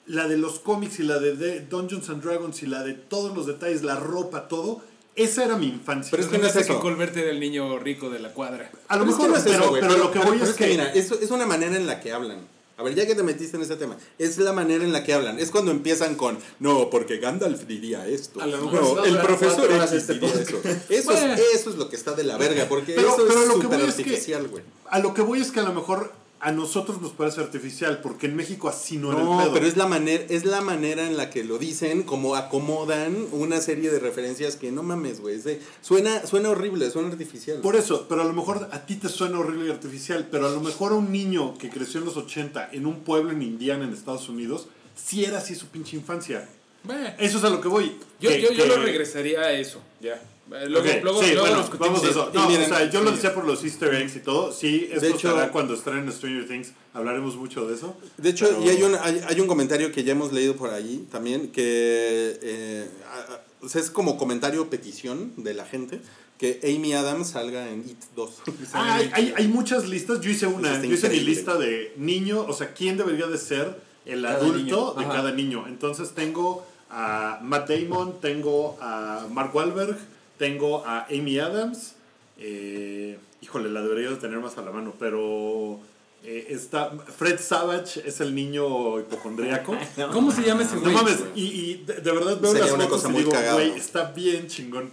la de los cómics y la de, Dungeons and Dragons y la de todos los detalles, la ropa, todo, esa era mi infancia. Pero es que no es hace que eso. Colbert era el niño rico de la cuadra. a lo Pero es mejor, que no es pero, eso, pero lo que voy pero es que... mira, es, es una manera en la que hablan. A ver, ya que te metiste en ese tema, es la manera en la que hablan. Es cuando empiezan con, no, porque Gandalf diría esto. A lo mejor no, no el profesor X este diría eso. Eso, Bueno. es, eso es lo que está de la verga, porque Pero- eso pero es lo que voy es que- artificial, güey. A lo que voy es que a lo mejor a nosotros nos parece artificial, porque en México así no, era el No, pedo. pero es la manera, es la manera en la que lo dicen, como acomodan una serie de referencias que no mames, güey. Suena, suena horrible, suena artificial. Por eso, pero a lo mejor a ti te suena horrible y artificial, pero a lo mejor a un niño que creció en los 80 en un pueblo en Indiana, en Estados Unidos, sí era así su pinche infancia. Bueno, Eso es a lo que voy. yo, Que- yo, yo que- lo regresaría a eso, ya. Eh, Luego, Ok, luego, sí, luego bueno, vamos a eso. No, miren, o sea, yo lo decía por los easter eggs y todo. Sí, esto De hecho- estará cuando estrenen Stranger Things. Hablaremos mucho de eso. De hecho, Pero- y hay un, hay, hay un comentario que ya hemos leído por ahí también, que eh, o sea, es como comentario petición de la gente, que Amy Adams salga en It 2. Ah, hay, hay, hay muchas listas. Yo hice una. Yo hice mi lista de niño, o sea, quién debería de ser el Cada adulto niño. de Ajá. cada niño. Entonces tengo a Matt Damon, tengo a Mark Wahlberg, tengo a Amy Adams. eh, híjole, la debería de tener más a la mano, pero eh, está Fred Savage es el niño hipocondríaco. ¿Cómo se llama ese No güey? mames, y, y de, de verdad veo Sería las una fotos cosa y muy digo, güey, está bien chingón.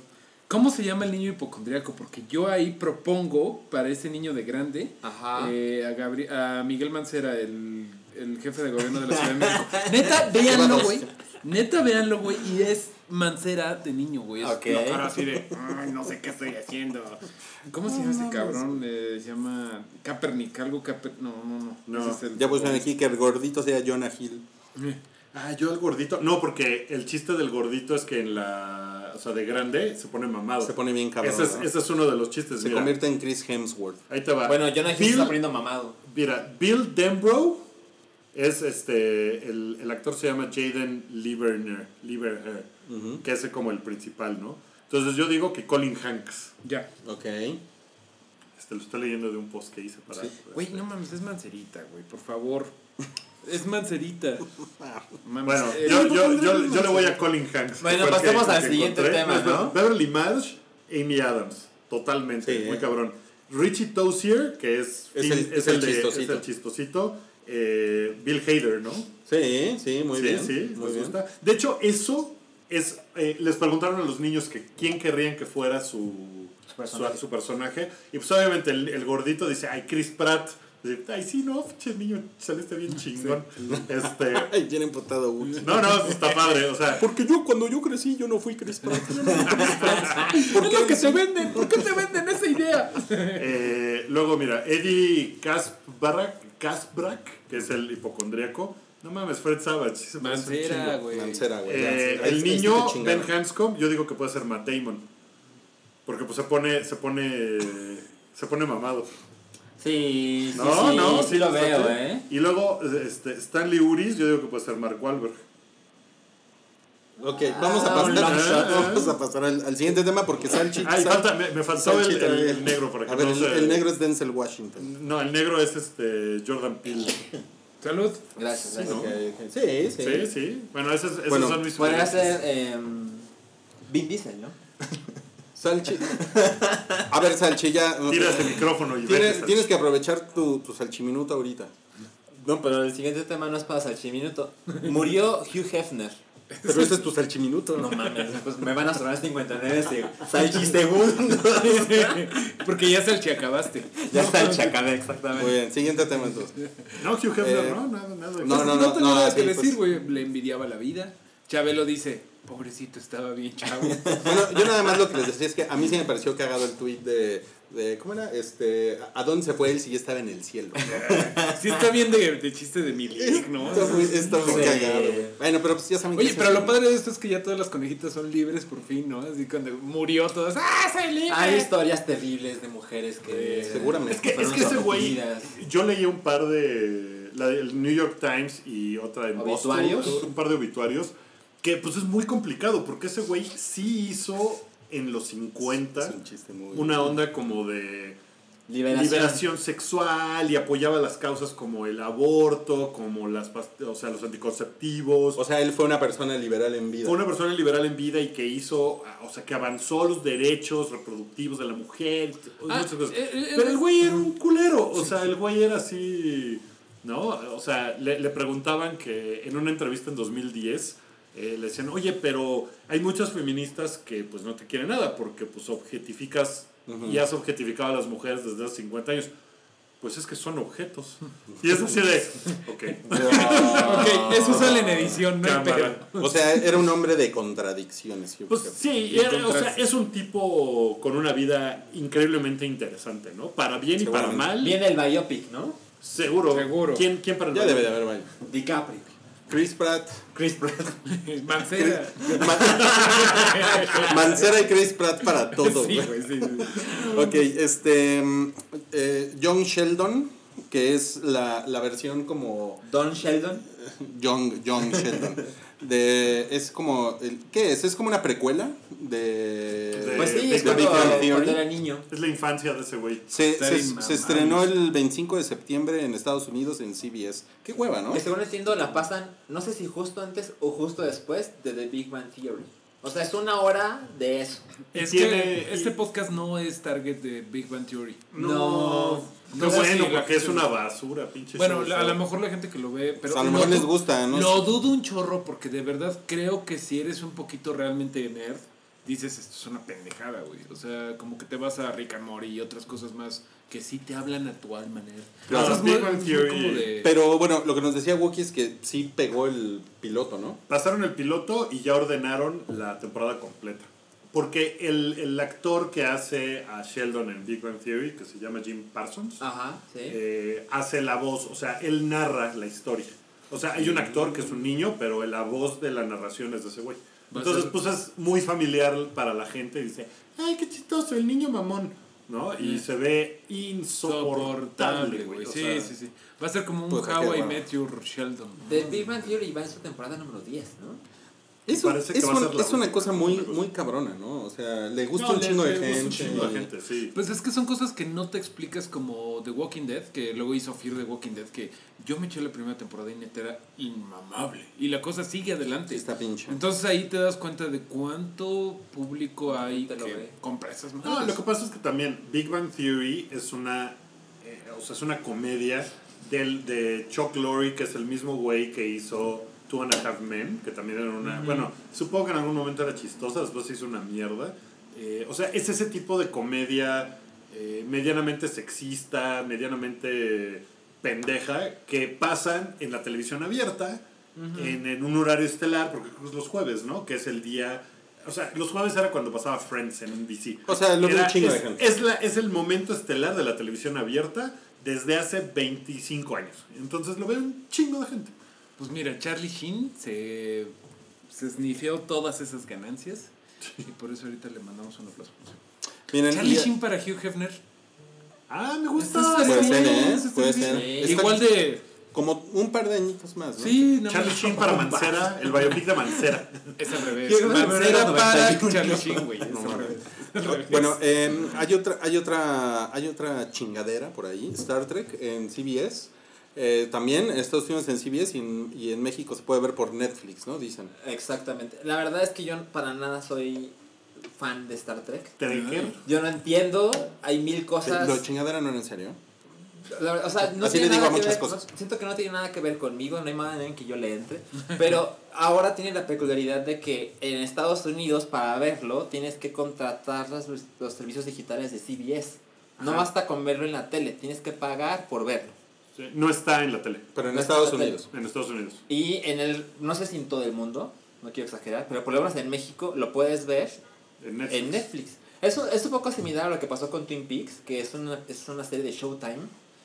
¿Cómo se llama el niño hipocondriaco? Porque yo ahí propongo para ese niño de grande Ajá. eh, a, Gabri- a Miguel Mancera, el, el jefe de gobierno de la Ciudad de México. Neta, véanlo, güey. Neta, véanlo, güey. Y es Mancera de niño, güey. Es Ok. la cara así de, ay, no sé qué estoy haciendo. ¿Cómo se llama ese cabrón? Eh, se llama Kaepernick, algo Kaeper... No, no, no. No. Ese es el- Ya aquí que el gordito sea Jonah Hill. Ah, yo el gordito. No, porque el chiste del gordito es que en la. O sea, de grande se pone mamado. Se pone bien cabrón. Ese es, ¿no? ese es uno de los chistes. Se mira. convierte en Chris Hemsworth. Ahí te va. Bueno, Jonah Hill se Bill- está poniendo mamado. Mira, Bill Denbrough es este. El, el actor se llama Jaden Lieberher, que es como el principal, ¿no? Entonces yo digo que Colin Hanks. Ya. Ok. Este, lo estoy leyendo de un post que hice para. Güey, no mames, es Mancerita, güey, por favor. Es Mancerita. Mames, Bueno, eh, yo, yo, yo, yo le voy a Colin Hanks. Bueno, el pasemos al siguiente encontré. tema, ¿no? Beverly Marsh, Amy Adams. Totalmente, Sí, muy eh. cabrón. Richie Tozier, que es, Es el- es el de- chistosito. es el chistosito. Eh, Bill Hader, ¿no? Sí, sí, muy sí, bien. sí, muy bien. gusta. De hecho, eso es. eh, les preguntaron a los niños que quién querrían que fuera su, su, personaje. su personaje. Y pues obviamente el, el gordito dice, ay, Chris Pratt. Dice, ay, sí, no, che niño, saliste bien chingón. Este. Ay, bien emputado Woods. No, no, está padre. O sea, Porque yo, cuando yo crecí, yo no fui Chris Pratt. Yo no fui Chris Pratt. ¿Por qué que te venden? ¿Por qué te venden esa idea? eh, luego mira, Eddie Kasprak, Kasprak, que es el hipocondríaco. No mames, Fred Savage. Mancera, güey. Mancera, güey. Eh, el niño. Ben Hanscom, yo digo que puede ser Matt Damon. Porque pues se pone, se pone, se pone mamado. Sí, sí, No, sí, no, sí lo veo, ¿eh? Y luego este, Stanley Uris, yo digo que puede ser Mark Wahlberg. Ok, vamos a Ah, pasar, vamos a pasar al, al siguiente tema porque Salchi. Ay, Sal- falta, me, me faltó el, Salchi el- también. el negro para que A ver, no el, el negro es Denzel Washington. No, el negro es este Jordan Peele. Salud. Gracias. Sí, sí. Sí, sí. Bueno, esos, esos Bueno, son mis Podría ser eh, Vin Diesel, ¿no? Salchi. A ver, Salchi, ya. Tira ese micrófono y Tienes, vete, tienes que aprovechar tu, tu salchiminuto ahorita. No, pero el siguiente tema no es para Salchiminuto. Murió Hugh Hefner. Pero ese es tu salchiminuto. No mames, pues me van a sonar 59 seg- salchisegundos. Porque ya salchi acabaste. ya está el chacabé, Muy exactamente. bien, siguiente tema entonces. No, Hugh Hefner, Eh, no, nada, nada. no, no, No, tengo no, nada que pues- decir, güey. Le envidiaba la vida. Chabelo dice, pobrecito, estaba bien chavo. Bueno, yo nada más lo que les decía es que a mí sí me pareció cagado el tweet de, de ¿cómo era? Este, ¿a dónde se fue él si ya estaba en el cielo? sí está bien de, de chiste de Milik, ¿no? Está muy, está muy Sí. cagado, güey. Bueno, pero pues ya saben que Oye, pero lo padre de esto es que ya todas las conejitas son libres por fin, ¿no? Así cuando murió todas, ¡ah, soy libre! Hay historias terribles de mujeres que. Seguramente. Es que, es que ese güey, yo leí un par de, la del New York Times y otra en Boston, ¿Obituarios? un par de obituarios, que pues es muy complicado, porque ese güey sí hizo en los 50 Es un chiste muy. una onda como de Liberación. liberación sexual y apoyaba las causas como el aborto, como las o sea, los anticonceptivos. O sea, él fue una persona liberal en vida. Fue una persona liberal en vida y que hizo, o sea, que avanzó los derechos reproductivos de la mujer. Ah, muchas cosas. eh, eh, Pero el güey era un culero, o sea, el güey era así, ¿no? O sea, le, le preguntaban que en una entrevista en 2010 eh, le decían, oye, pero hay muchas feministas que pues no te quieren nada porque pues objetificas y has objetificado a las mujeres desde hace 50 años. Pues es que son objetos. Y es así de, ok. Ok, eso sale en edición, no. O sea, era un hombre de contradicciones. yo Pues creo. sí, era- o sea, es un tipo con una vida increíblemente interesante, ¿no? Para bien y para mal. Viene el biopic, ¿no? Seguro. Seguro. ¿Quién, quién para el Ya mal? debe de haber, vaya. DiCaprio. Chris Pratt. Chris Pratt. Mancera. Ma- Mancera y Chris Pratt para todo. Sí, güey. sí, sí. Ok, este. mm, eh, John Sheldon, que es la, la versión como. Don Sheldon. Young, Young Sheldon. De, es como. el- ¿Qué es? Es como una precuela de. De- Pues sí, es Bang cuando, Theory. cuando era niño. Es la infancia de ese güey. Se, se- estrenó el 25 de septiembre en Estados Unidos en CBS. Qué hueva, ¿no? Que según entiendo la pasan, no sé si justo antes o justo después de The Big Bang Theory. O sea, es una hora de eso. Es Tiene- que este podcast no es target de Big Bang Theory. No. Qué No sé bueno, la porque es una basura, pinche Bueno, show, a lo mejor la gente que lo ve, pero O sea, a lo lo mejor les gusta, ¿no? Lo dudo un chorro porque de verdad creo que si eres un poquito realmente nerd, dices, esto es una pendejada, güey. O sea, como que te vas a Rick and Morty y otras cosas más que sí te hablan a tu alma, nerd. Claro, muy- muy de- Pero bueno, lo que nos decía Wookie es que sí pegó el piloto, ¿no? Pasaron el piloto y ya ordenaron la temporada completa. Porque el, el actor que hace a Sheldon en Big Bang Theory, que se llama Jim Parsons, Ajá, sí. eh, hace la voz, o sea, él narra la historia. O sea, hay un actor que es un niño, pero la voz de la narración es de ese güey. Entonces, ser- pues es muy familiar para la gente. Dice, ay, qué chistoso, el niño mamón. ¿No? Y Mm. se ve insoportable, soportable, güey. Sí, sea, sí, sí. Va a ser como un Pues, How I. Met Your Sheldon. The Big Bang Theory va en su temporada número 10, ¿no? Es, Parece que es, un- una cosa muy, muy cabrna, ¿no? O sea, le gusta no, un le- chingo de gente. Un chingo de y- gente, sí. Pues es que son cosas que no te explicas como The Walking Dead, que luego hizo Fear The Walking Dead, que yo me eché la primera temporada y neta era inmamable. Y la cosa sigue adelante. Está pinche. Entonces ahí te das cuenta de cuánto público hay Te lo que compra esas No, madres. lo que pasa es que también Big Bang Theory es una, eh, o sea, es una comedia del, de Chuck Lorre, que es el mismo güey que hizo Two and a Half Men, que también era una, bueno, supongo que en algún momento era chistosa, después se hizo una mierda. Eh, o sea, es ese tipo de comedia eh, medianamente sexista, medianamente pendeja, que pasan en la televisión abierta, en, en un horario estelar, porque creo que es los jueves, ¿no? Que es el día... O sea, los jueves era cuando pasaba Friends en NBC. O sea, lo ve Era- un chingo de es, gente. es la, es el momento estelar de la televisión abierta desde hace 25 años. Entonces lo ve un chingo de gente. Pues mira, Charlie Sheen se, se snifeó todas esas ganancias y por eso ahorita le mandamos un aplauso. Miren, Charlie Sheen para Hugh Hefner. Ah, me gusta. Puede ser, ¿eh? Puede ser. Igual de... Como un par de añitos más, ¿no? Sí, no Charlie Sheen para Mancera, el biopic de Mancera. Es al revés. Mancera para 91. Charlie Sheen, güey. Es No al mames. revés. Es al revés. Bueno, eh, hay otra, hay otra, hay otra chingadera por ahí, Star Trek en CBS. Eh, también en Estados Unidos en CBS y en, y en México se puede ver por Netflix, ¿no? Dicen. Exactamente. La verdad es que yo para nada soy fan de Star Trek. Trekker. Yo no entiendo, hay mil cosas. ¿Lo chingadera no era en serio? La o sea, no Así tiene le digo nada a muchas ver- cosas. no- siento que no tiene nada que ver conmigo, no hay manera en que yo le entre. Pero ahora tiene la peculiaridad de que en Estados Unidos, para verlo, tienes que contratar las- los servicios digitales de CBS. No Ajá. basta con verlo en la tele, tienes que pagar por verlo. Sí, No está en la tele, Pero en No está Estados en la tele. Unidos. en Estados Unidos. Y en el, no sé si en todo el mundo, no quiero exagerar, pero por lo menos en México lo puedes ver En Netflix. en Netflix. Eso es un poco similar a lo que pasó con Twin Peaks, que es una, es una serie de Showtime.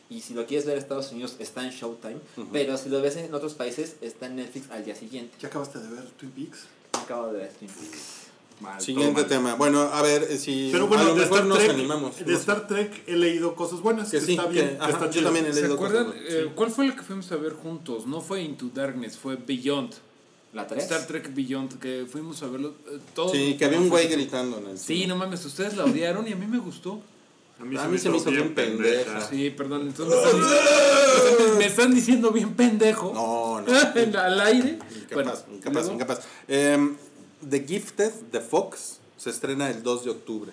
Y si lo quieres ver en Estados Unidos, está en Showtime. Pero si lo ves en otros países, está en Netflix al día siguiente. ¿Ya acabaste de ver Twin Peaks? Acabo de ver Twin Peaks. Mal, Siguiente tema. Bueno, a ver eh, si Pero a lo de mejor Star, nos Trek, animamos. de no. Star Trek he leído cosas buenas. Que sí, está bien. que- ajá, está yo también he ¿Se leído acuerdan? cosas, eh, ¿Cuál fue la que fuimos a ver juntos? No fue Into Darkness, fue Beyond. ¿La 3? Star Trek Beyond, que fuimos a verlo eh, todos. Sí, que había un güey gritando en el Sí, cine. no mames, ustedes la odiaron y a mí me gustó. A mí, A se, mí me se me hizo bien bien pendeja. pendeja. Sí, perdón, entonces me están, diciendo bien pendejo. No, no. Al aire. Incapaz, Bueno, incapaz, incapaz. Em, The Gifted de Fox se estrena el 2 de octubre.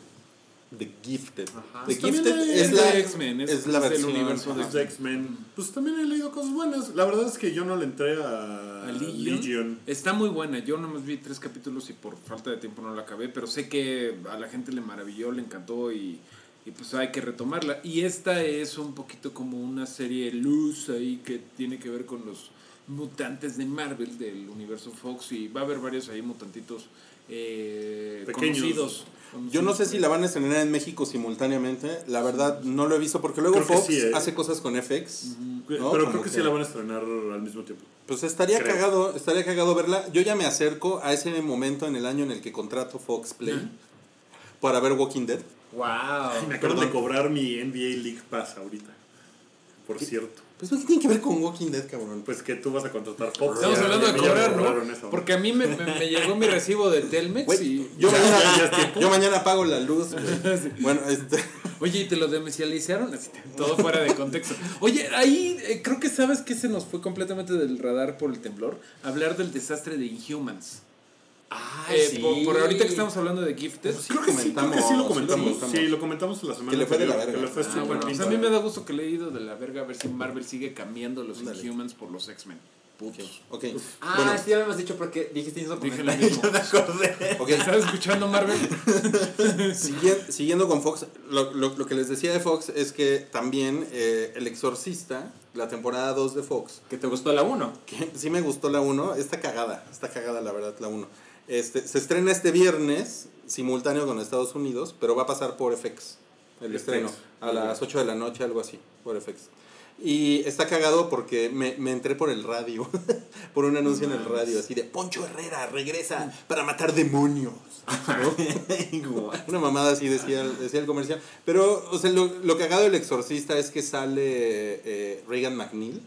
The Gifted. Ajá. The Pues Gifted es la X-Men, es- es la es versión universo de ajá. Los de X-Men. Pues también he leído cosas buenas. La verdad es que yo no le entré a, a Legion. Legion. Está muy buena. Yo nomás vi tres capítulos y por falta de tiempo no la acabé, pero sé que a la gente le maravilló, le encantó y, y pues hay que retomarla. Y esta es un poquito como una serie luz ahí que tiene que ver con los mutantes de Marvel del universo Fox y va a haber varios ahí mutantitos eh, Pequeños. conocidos. Yo no sé si la van a estrenar en México simultáneamente. La verdad no lo he visto porque luego Creo Fox sí, ¿eh? hace cosas con FX. ¿no? Pero Como creo que, sí la van a estrenar al mismo tiempo. Pues estaría Creo. cagado, estaría cagado verla. Yo ya me acerco a ese momento en el año en el que contrato Fox Play para ver Walking Dead. ¡Wow! Me acaban de cobrar mi NBA League Pass ahorita. Por cierto. Pues ¿qué tiene que ver con Walking Dead, cabrón? Pues que tú vas a contratar Fox. Estamos Ya- hablando ya- de cobrar, ¿no? Porque a mí me, me- me llegó mi recibo de Telmex y... yo, Ya- mañana, yo mañana apago la luz. Bueno, este, Oye, ¿y te lo demesializaron? Así, todo fuera de contexto. Oye, ahí eh, creo que sabes que se nos fue completamente del radar por el temblor. Hablar del desastre de Inhumans. ¡Ay, Eh, sí! por, por ahorita que estamos hablando de Gifted. Sí, Creo que sí, creo que sí lo comentamos. Sí, lo comentamos la semana Que le fue de la verga. Fue Ah, bueno, pues a mí me da gusto que le he ido de la verga a ver si Marvel sigue cambiando los Ándale. Inhumans por los X-Men. putos. Ok. Ah, bueno, sí, habíamos dicho porque dijiste eso Dije lo mismo. Yo me acordé. ok. ¿Estás escuchando, Marvel? Siguien- siguiendo con Fox, lo, lo- lo que les decía de Fox es que también eh, El Exorcista, la temporada 2 de Fox, ¿Que te gustó la 1? que sí me gustó la 1, está cagada, está cagada la verdad la 1. Este, se estrena este viernes, simultáneo con Estados Unidos, pero va a pasar por FX, el FX, estreno, a las 8 de la noche, algo así, por FX. Y está cagado porque me, me entré por el radio, por un anuncio en el radio, así de Poncho Herrera regresa para matar demonios. ¿no? Una mamada así decía, el- decía el comercial. Pero, o sea, lo, lo cagado del exorcista es que sale eh, Reagan McNeil.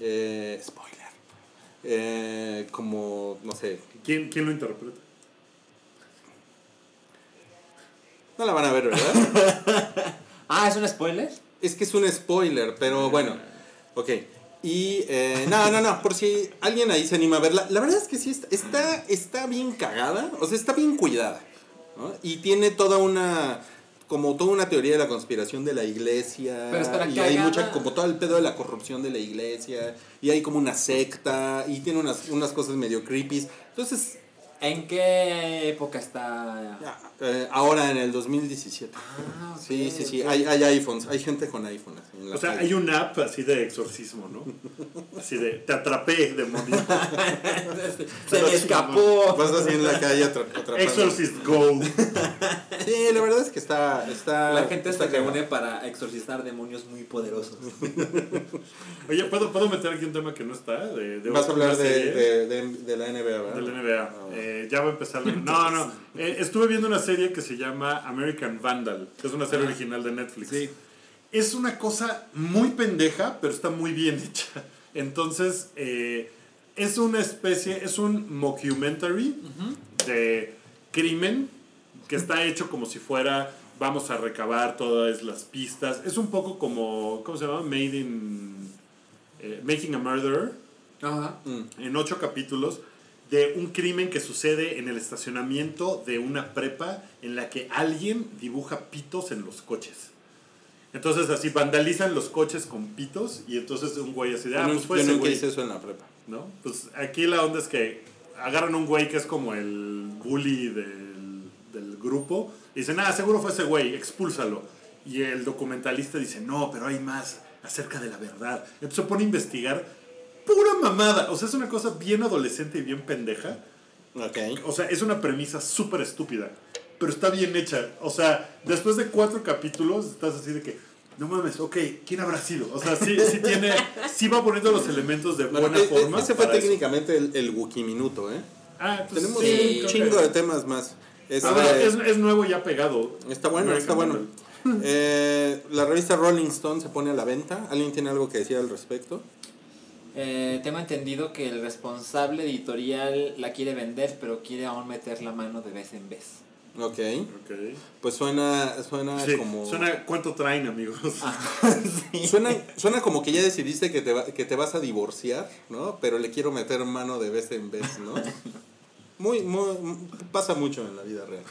Eh, spoiler. Eh, como, no sé. ¿Quién, ¿Quién lo interpreta? No la van a ver, ¿verdad? Ah, ¿es un spoiler? es que es un spoiler, pero bueno. Ok. Y, eh, no, no, no, por si alguien ahí se anima a verla. La verdad es que sí, está, está, está bien cagada, o sea, está bien cuidada. ¿no? Y tiene toda una, como toda una teoría de la conspiración de la iglesia. Pero espera, y hay mucha, como todo el pedo de la corrupción de la iglesia. Y hay como una secta, y tiene unas, unas cosas medio creepy. Entonces, ¿En qué época está? eh, ahora en el 2017. Ah, ok, Sí, sí, sí, hay, hay iPhones, hay gente con iPhones. O sea, calle. hay un app así de exorcismo, ¿no? Así de, te atrapé, demonio. Se me escapó. Vas así en la calle atrapando. Exorcist Go. Sí, la verdad es que está. está La gente está se reúne para exorcizar demonios muy poderosos. Oye, ¿puedo, ¿puedo meter aquí un tema que no está? De, de Vas a hablar de, serie? de, de, de la NBA, ¿verdad? De la NBA. Eh, ya va a empezar. la- No, no. Eh, estuve viendo una serie que se llama American Vandal, que es una serie original de Netflix. Sí. Es una cosa muy pendeja, pero está muy bien hecha. Entonces, eh, es una especie, es un mockumentary de crimen que está hecho como si fuera vamos a recabar todas las pistas. Es un poco como, ¿cómo se llama? Made in... eh, Making a Murderer Ajá. En ocho capítulos de un crimen que sucede en el estacionamiento de una prepa en la que alguien dibuja pitos en los coches. Entonces así vandalizan los coches con pitos y entonces un güey así de, ah, pues fue yo ese nunca güey, hice eso en la prepa. ¿no? Pues aquí la onda es que agarran un güey que es como el bully del, del grupo y dicen, ah, seguro fue ese güey, expúlsalo. Y el documentalista dice, no, pero hay más acerca de la verdad. Entonces se pone a investigar pura mamada. O sea, es una cosa bien adolescente y bien pendeja. Ok. O sea, es una premisa súper estúpida, pero está bien hecha. O sea, después de cuatro capítulos estás así de que, no mames, ok, ¿quién habrá sido? O sea, sí, sí tiene, sí va poniendo los elementos de Bueno, buena e- e- forma. ese fue eso. técnicamente el, el Wookiee Minuto, ¿eh? Ah, pues Tenemos sí, un chingo de temas más. Este, Ah, bueno, es, es nuevo ya pegado. Está bueno, está bueno. Eh, la revista Rolling Stone se pone a la venta. ¿Alguien tiene algo que decir al respecto? Eh, tengo entendido que el responsable editorial la quiere vender, pero quiere aún meter la mano de vez en vez. Ok. Ok. Pues suena, suena Sí, como. suena cuánto traen, amigos. Suena, suena como que ya decidiste que te, va- que te vas a divorciar, ¿no? Pero le quiero meter mano de vez en vez, ¿no? Muy, muy, pasa mucho en la vida real.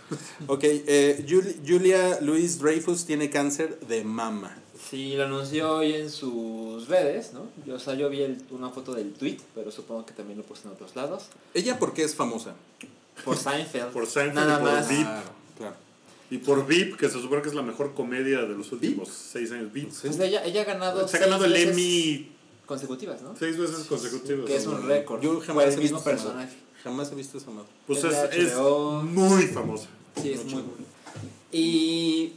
Ok, eh, Jul- Julia Louis Dreyfus tiene cáncer de mama. Sí, lo anunció hoy en sus redes, ¿no? Yo, o sea, yo vi el- una foto del tweet, pero supongo que también lo puso en otros lados. ¿Ella por qué es famosa? Por Seinfeld. Por Seinfeld Nada y por más. Claro. Y por VIP, que se supone que es la mejor comedia de los últimos seis años. VIP. Pues ella, ella ha ganado. Se ha ganado el Emmy Consecutivas, ¿no? seis veces consecutivas. Que es un récord. Yo jamás el he mismo visto madre. personaje. Jamás he visto esa madre. Pues Es es, muy famosa. Sí, es muy bueno. Y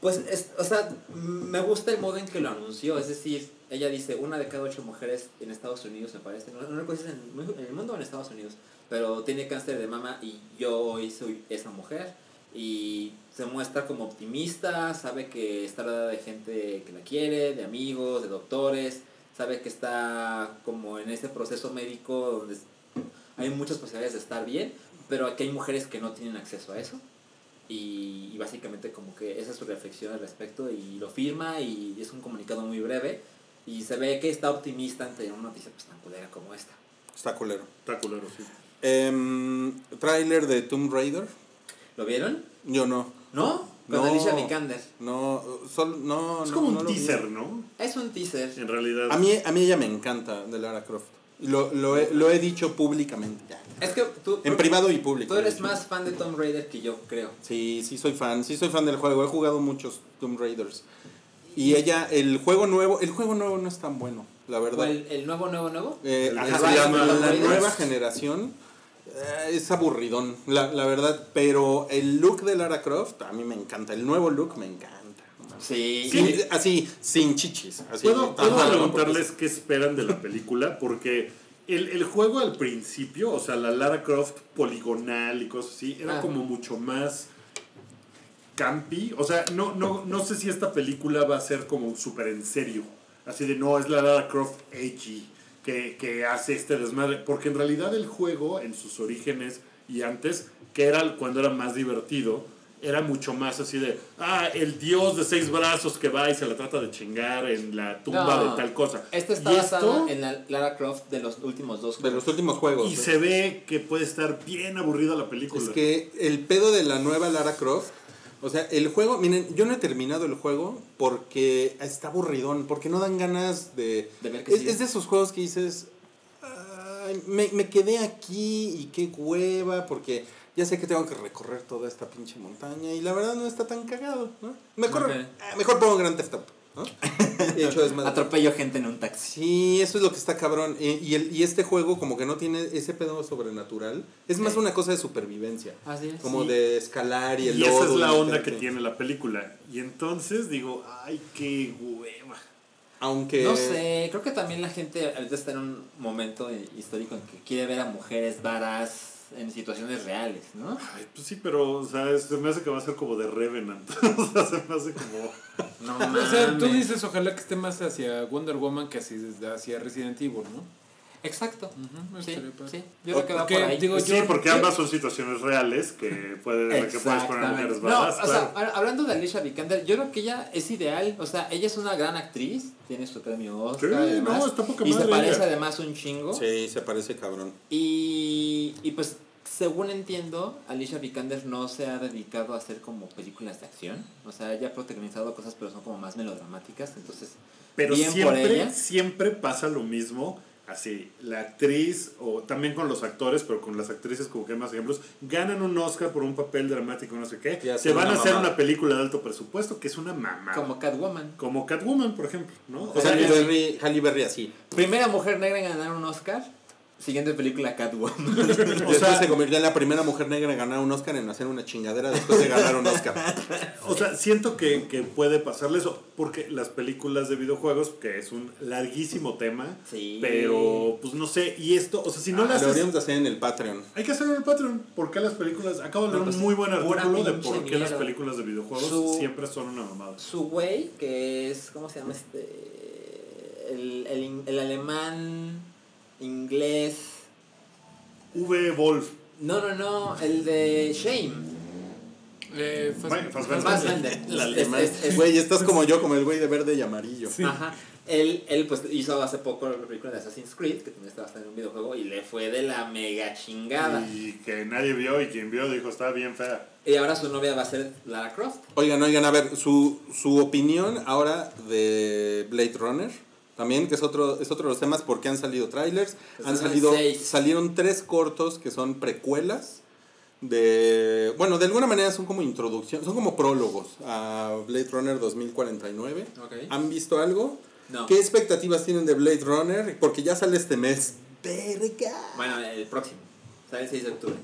pues, es, o sea, me gusta el modo en que lo anunció. Es decir, ella dice, una de cada ocho mujeres en Estados Unidos, me parece, no, no recuerdo si es en, el mundo o en Estados Unidos, pero tiene cáncer de mama y yo hoy soy esa mujer. Y se muestra como optimista, sabe que está rodeada de gente que la quiere, de amigos, de doctores, sabe que está como en ese proceso médico donde hay muchas posibilidades de estar bien, pero aquí hay mujeres que no tienen acceso a eso. Y, y básicamente como que esa es su reflexión al respecto y lo firma y es un comunicado muy breve y se ve que está optimista ante una noticia pues tan culera como esta. Está culero. Está culero, sí. Em, Trailer de Tomb Raider. ¿Lo vieron? Yo no. ¿No? Con No. Alicia Vikander. No, sol, no, Es como no un teaser, ¿no? Es un teaser. En realidad. A mí, a mí ella me encanta de Lara Croft. Lo, lo, he, lo he dicho públicamente. Es que tú, En privado y público. tú eres más fan de Tomb Raider que yo, creo. Sí, sí soy fan, sí soy fan del juego. He jugado muchos Tomb Raiders. Y ella, el juego nuevo, el juego nuevo no es tan bueno, la ¿O verdad. el, el nuevo, nuevo, nuevo? Eh, ajá, la, la- nueva generación eh, es aburridón, la, la verdad. Pero el look de Lara Croft, a mí me encanta. El nuevo look me encanta. Sí. Sin- así, sin chichis. Así, ¿Puedo, puedo preguntarles qué esperan de la película? Porque el, el juego al principio, o sea, la Lara Croft poligonal y cosas así, era Ah. como mucho más campi. O sea, no, no, no sé si esta película va a ser como súper en serio. Así de, no, es la Lara Croft edgy que, que hace este desmadre. Porque en realidad el juego, en sus orígenes y antes, que era cuando era más divertido, era mucho más así de, ah, el dios de seis brazos que va y se la trata de chingar en la tumba No. de tal cosa. Este está basado esto- en la Lara Croft de los últimos dos De los últimos juegos. Y ¿eh? se ve que puede estar bien aburrida la película. Es que el pedo de la nueva Lara Croft, o sea, el juego, miren, yo no he terminado el juego porque está aburridón, porque no dan ganas de... De ver qué es, es de esos juegos que dices, "Ay, me, me quedé aquí y qué hueva, porque ya sé que tengo que recorrer toda esta pinche montaña y la verdad no está tan cagado, ¿no? Mejor, mejor pongo Grand Theft Auto, ¿no? Y hecho. Atropello gente en un taxi. Sí, eso es lo que está cabrón. Y, y el, y este juego como que no tiene ese pedo sobrenatural. Es más una cosa de supervivencia. Así es. Como Sí. de escalar y el y esa es la onda que tiene la película. Y entonces digo, ay, qué hueva. Aunque... No sé, creo que también la gente ahorita está en un momento histórico en que quiere ver a mujeres varas en situaciones reales, ¿no? Ay, pues sí, pero, o sea, se me hace que va a ser como de Revenant. o sea, se me hace como... No O sea, tú mames. dices ojalá que esté más hacia Wonder Woman que así hacia Resident Evil, ¿no? Exacto. Ujú, Sí, estaría padre. sí. Yo creo que va por ahí. digo, Sí, yo- porque yo- ambas son situaciones reales que, puede, que puedes poner a mujeres No, varas. o sea, claro. hab- hablando de Alicia Vikander, yo creo que ella es ideal. O sea, ella es una gran actriz, tiene su premio Oscar. Sí, y demás, no, está poca Y se madre parece ella. además un chingo. Sí, se parece cabrón. Y, y pues, según entiendo, Alicia Vikander no se ha dedicado a hacer como películas de acción. O sea, ella ha protagonizado cosas, pero son como más melodramáticas. Entonces, Pero bien por siempre, ella. siempre pasa lo mismo. Así, la actriz, o también con los actores, pero con las actrices, como que hay más ejemplos, ganan un Oscar por un papel dramático, no sé qué. Se van a una hacer una película de alto presupuesto, que es una mamá. como Catwoman. Como Catwoman, por ejemplo, ¿no? O sea, Halle Berry, Halle Berry así. Primera mujer negra en ganar un Oscar. Siguiente película, Catwoman. O O sea- se convirtió en la primera mujer negra en ganar un Oscar en hacer una chingadera después de ganar un Oscar. O sea, siento que, que puede pasarle eso, porque las películas de videojuegos, que es un larguísimo tema, Sí. pero pues no sé, y esto, o sea, si no Ah, las lo deberíamos de hacer en el Patreon. Hay que hacerlo en el Patreon. ¿Por qué las películas? Acabo de leer No, pues, un muy buen artículo de por qué las películas de videojuegos Su- siempre son una mamada. Su güey, que es, ¿cómo se llama este? El, el, el alemán, inglés. V. Wolf. No, no, no, el de Shame. Eh, Fassbender. Güey, estás como yo, como el güey de verde y amarillo. Ajá. Él, él pues hizo hace poco la película de Assassin's Creed, que también está basada en un videojuego, y le fue de la mega chingada. Y que nadie vio y quien vio dijo está bien fea. Y ahora su novia va a ser Lara Croft. Oigan, oigan, a ver, su, su opinión ahora de Blade Runner. También, que es otro, es otro de los temas, porque han salido trailers. Pues Han salido, seis. salieron tres cortos que son precuelas. De, bueno, de alguna manera son como introducción, son como prólogos a Blade Runner 2049. Ok. ¿Han visto algo? No. ¿Qué expectativas tienen de Blade Runner? Porque ya sale este mes. Verga. Bueno, el próximo. Sale el 6 de octubre.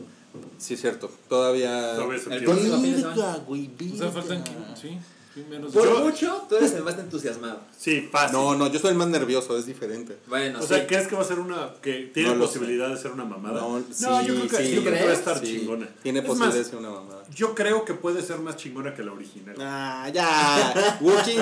Sí, cierto. Todavía. Todavía El próximo fin de semana. Güey, O sea, faltan. Sí, menos Por Yo- mucho, tú eres el más entusiasmado. Sí, fácil. No, no, yo soy el más nervioso, es diferente. Bueno, o sí. sea, ¿crees que va a ser una. que tiene No lo posibilidad de ser una mamada? No, yo sí, creo que, sí. yo creo que va a ¿Crees? estar Sí, chingona. Tiene Es posibilidad de más, ser una mamada. Yo creo que puede ser más chingona que la original. Ah, ya. Wookie.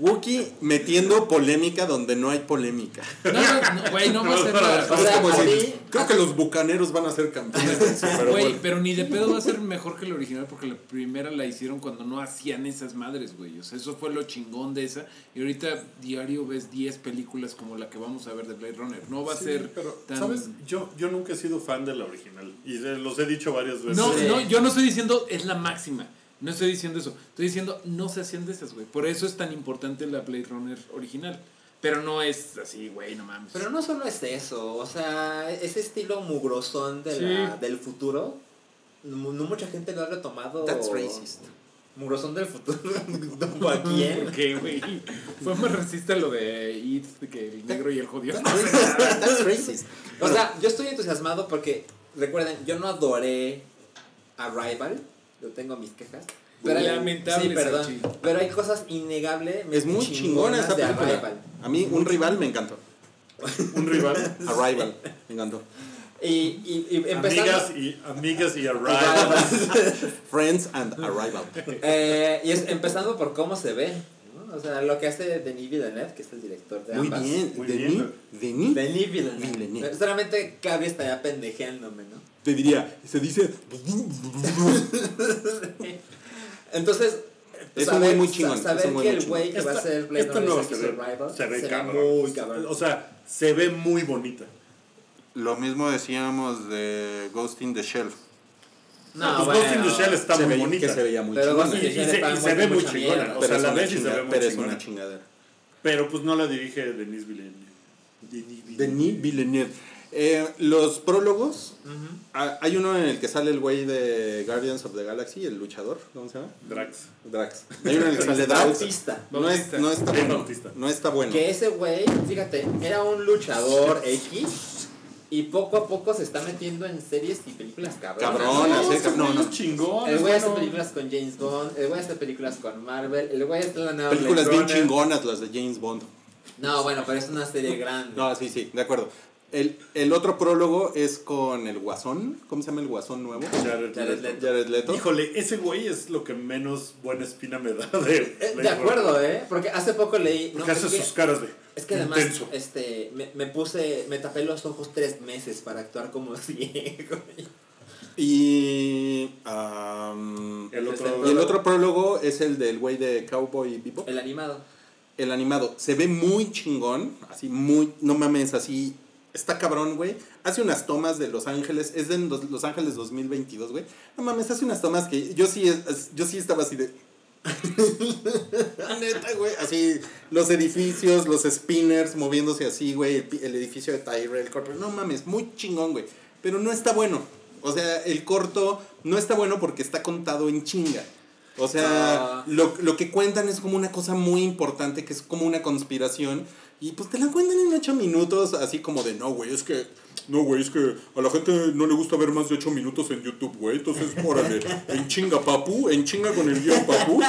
Wookie metiendo polémica donde no hay polémica. No, no, no, güey, no va a ser O sea, como mí- creo que los bucaneros van a ser campeones Güey, pero ni de pedo va a ser mejor que la original porque la primera la hicieron cuando no hacían esas madres, güey. O sea, eso fue lo chingón de esa. Y ahorita diario ves 10 películas como la que vamos a ver de Blade Runner. No va a ser pero, tan... ¿sabes? Yo, yo nunca he sido fan de la original. Y se- los he dicho varias veces. No, Sí. no, yo no estoy diciendo es la máxima. No estoy diciendo eso. Estoy diciendo no se hacían de esas, güey. Por eso es tan importante la Blade Runner original. Pero no es así, güey, no mames. Pero no solo es eso, o sea, ese estilo mugrosón de la- del futuro, no, no mucha gente lo ha retomado. That's racist. Mugrosón del futuro, ¿Como a quién? ¿Por qué, güey? Fue más racista lo de It que el negro y el judío. That's racist. O sea, yo estoy entusiasmado porque, recuerden, yo no adoré Arrival, yo tengo mis quejas. Pero Lamentable, sí, perdón, pero hay cosas innegable Es muy chingona esa de película. Arrival. A mí, un rival me encantó. Un rival. Arrival, me encantó. Y, y, y empezando... Amigas y, amigas y arrival. Arrival. Friends and Arrival. Eh, y es, empezando por cómo se ve. ¿no? O sea, lo que hace Denis Villeneuve, que es el director de Muy ambas. bien. Muy Denis, bien. Denis, Denis Villeneuve. Villeneuve. Solamente Cabri estaría pendejeándome, ¿no? Te diría, se dice... Entonces, Es un güey muy chingón, sa- Saber es un güey que muy el güey que va a ser Blade Runner no se ve, Survival se ve se cabrón. muy cabrón. O sea, se ve muy bonita. Lo mismo decíamos de Ghost in the Shell. no, pues Ghost in the Shell está muy bonita. Que se veía muy Pero chingona. Y, se, y ve muy chingona. mierda. O Pero sea, la ves y se ve muy pero es una chingadera. Pero pues no la dirige Denis Villeneuve. Denis Villeneuve. Eh, los prólogos, Ujú. ah, hay uno en el que sale el güey de Guardians of the Galaxy, el luchador, ¿cómo se llama? Drax. Drax. Hay uno en el que sale Drax. Bautista. No, es- no está bueno. Bautista. No está bueno. Que ese güey, fíjate, era un luchador X y poco a poco se está metiendo en series y películas cabronas. Cabronas, No, eh, no, no. chingón. El güey hace bueno. películas con James Bond, el güey hace películas con Marvel, el güey está en la nueva Películas Blade bien Runner. chingonas las de James Bond. No, bueno, pero es una serie grande. No, sí, sí, de acuerdo. El, el otro prólogo es con el Guasón. ¿Cómo se llama el Guasón nuevo? Jared Jared Leto. Jared Leto. Híjole, ese güey es lo que menos buena espina me da de. Eh, de acuerdo, ¿eh? Porque hace poco leí... Porque no, hace es, que, sus caras de. es que además, intenso. este, me, me puse, me tapé los ojos tres meses para actuar como ciego. Y, am, El otro. y el otro prólogo es el del güey de Cowboy Bebop. El animado. El animado se ve muy chingón, así muy, no mames, así está cabrón, güey. Hace unas tomas de Los Ángeles, es de Los, Ángeles 2022, güey. No mames, hace unas tomas que yo sí, yo sí estaba así de... Neta, güey, así los edificios, los spinners moviéndose así, güey, el, edificio de Tyrell Corp. No mames, muy chingón, güey. Pero no está bueno. O sea, el corto no está bueno porque está contado en chinga. O sea, Ah. lo, lo que cuentan es como una cosa muy importante, que es como una conspiración. Y pues te la cuentan en ocho minutos, así como de, no, güey, es que, no, güey, es que a la gente no le gusta ver más de ocho minutos en YouTube, güey. Entonces, órale, en chinga, papu, en chinga con el guion, papu.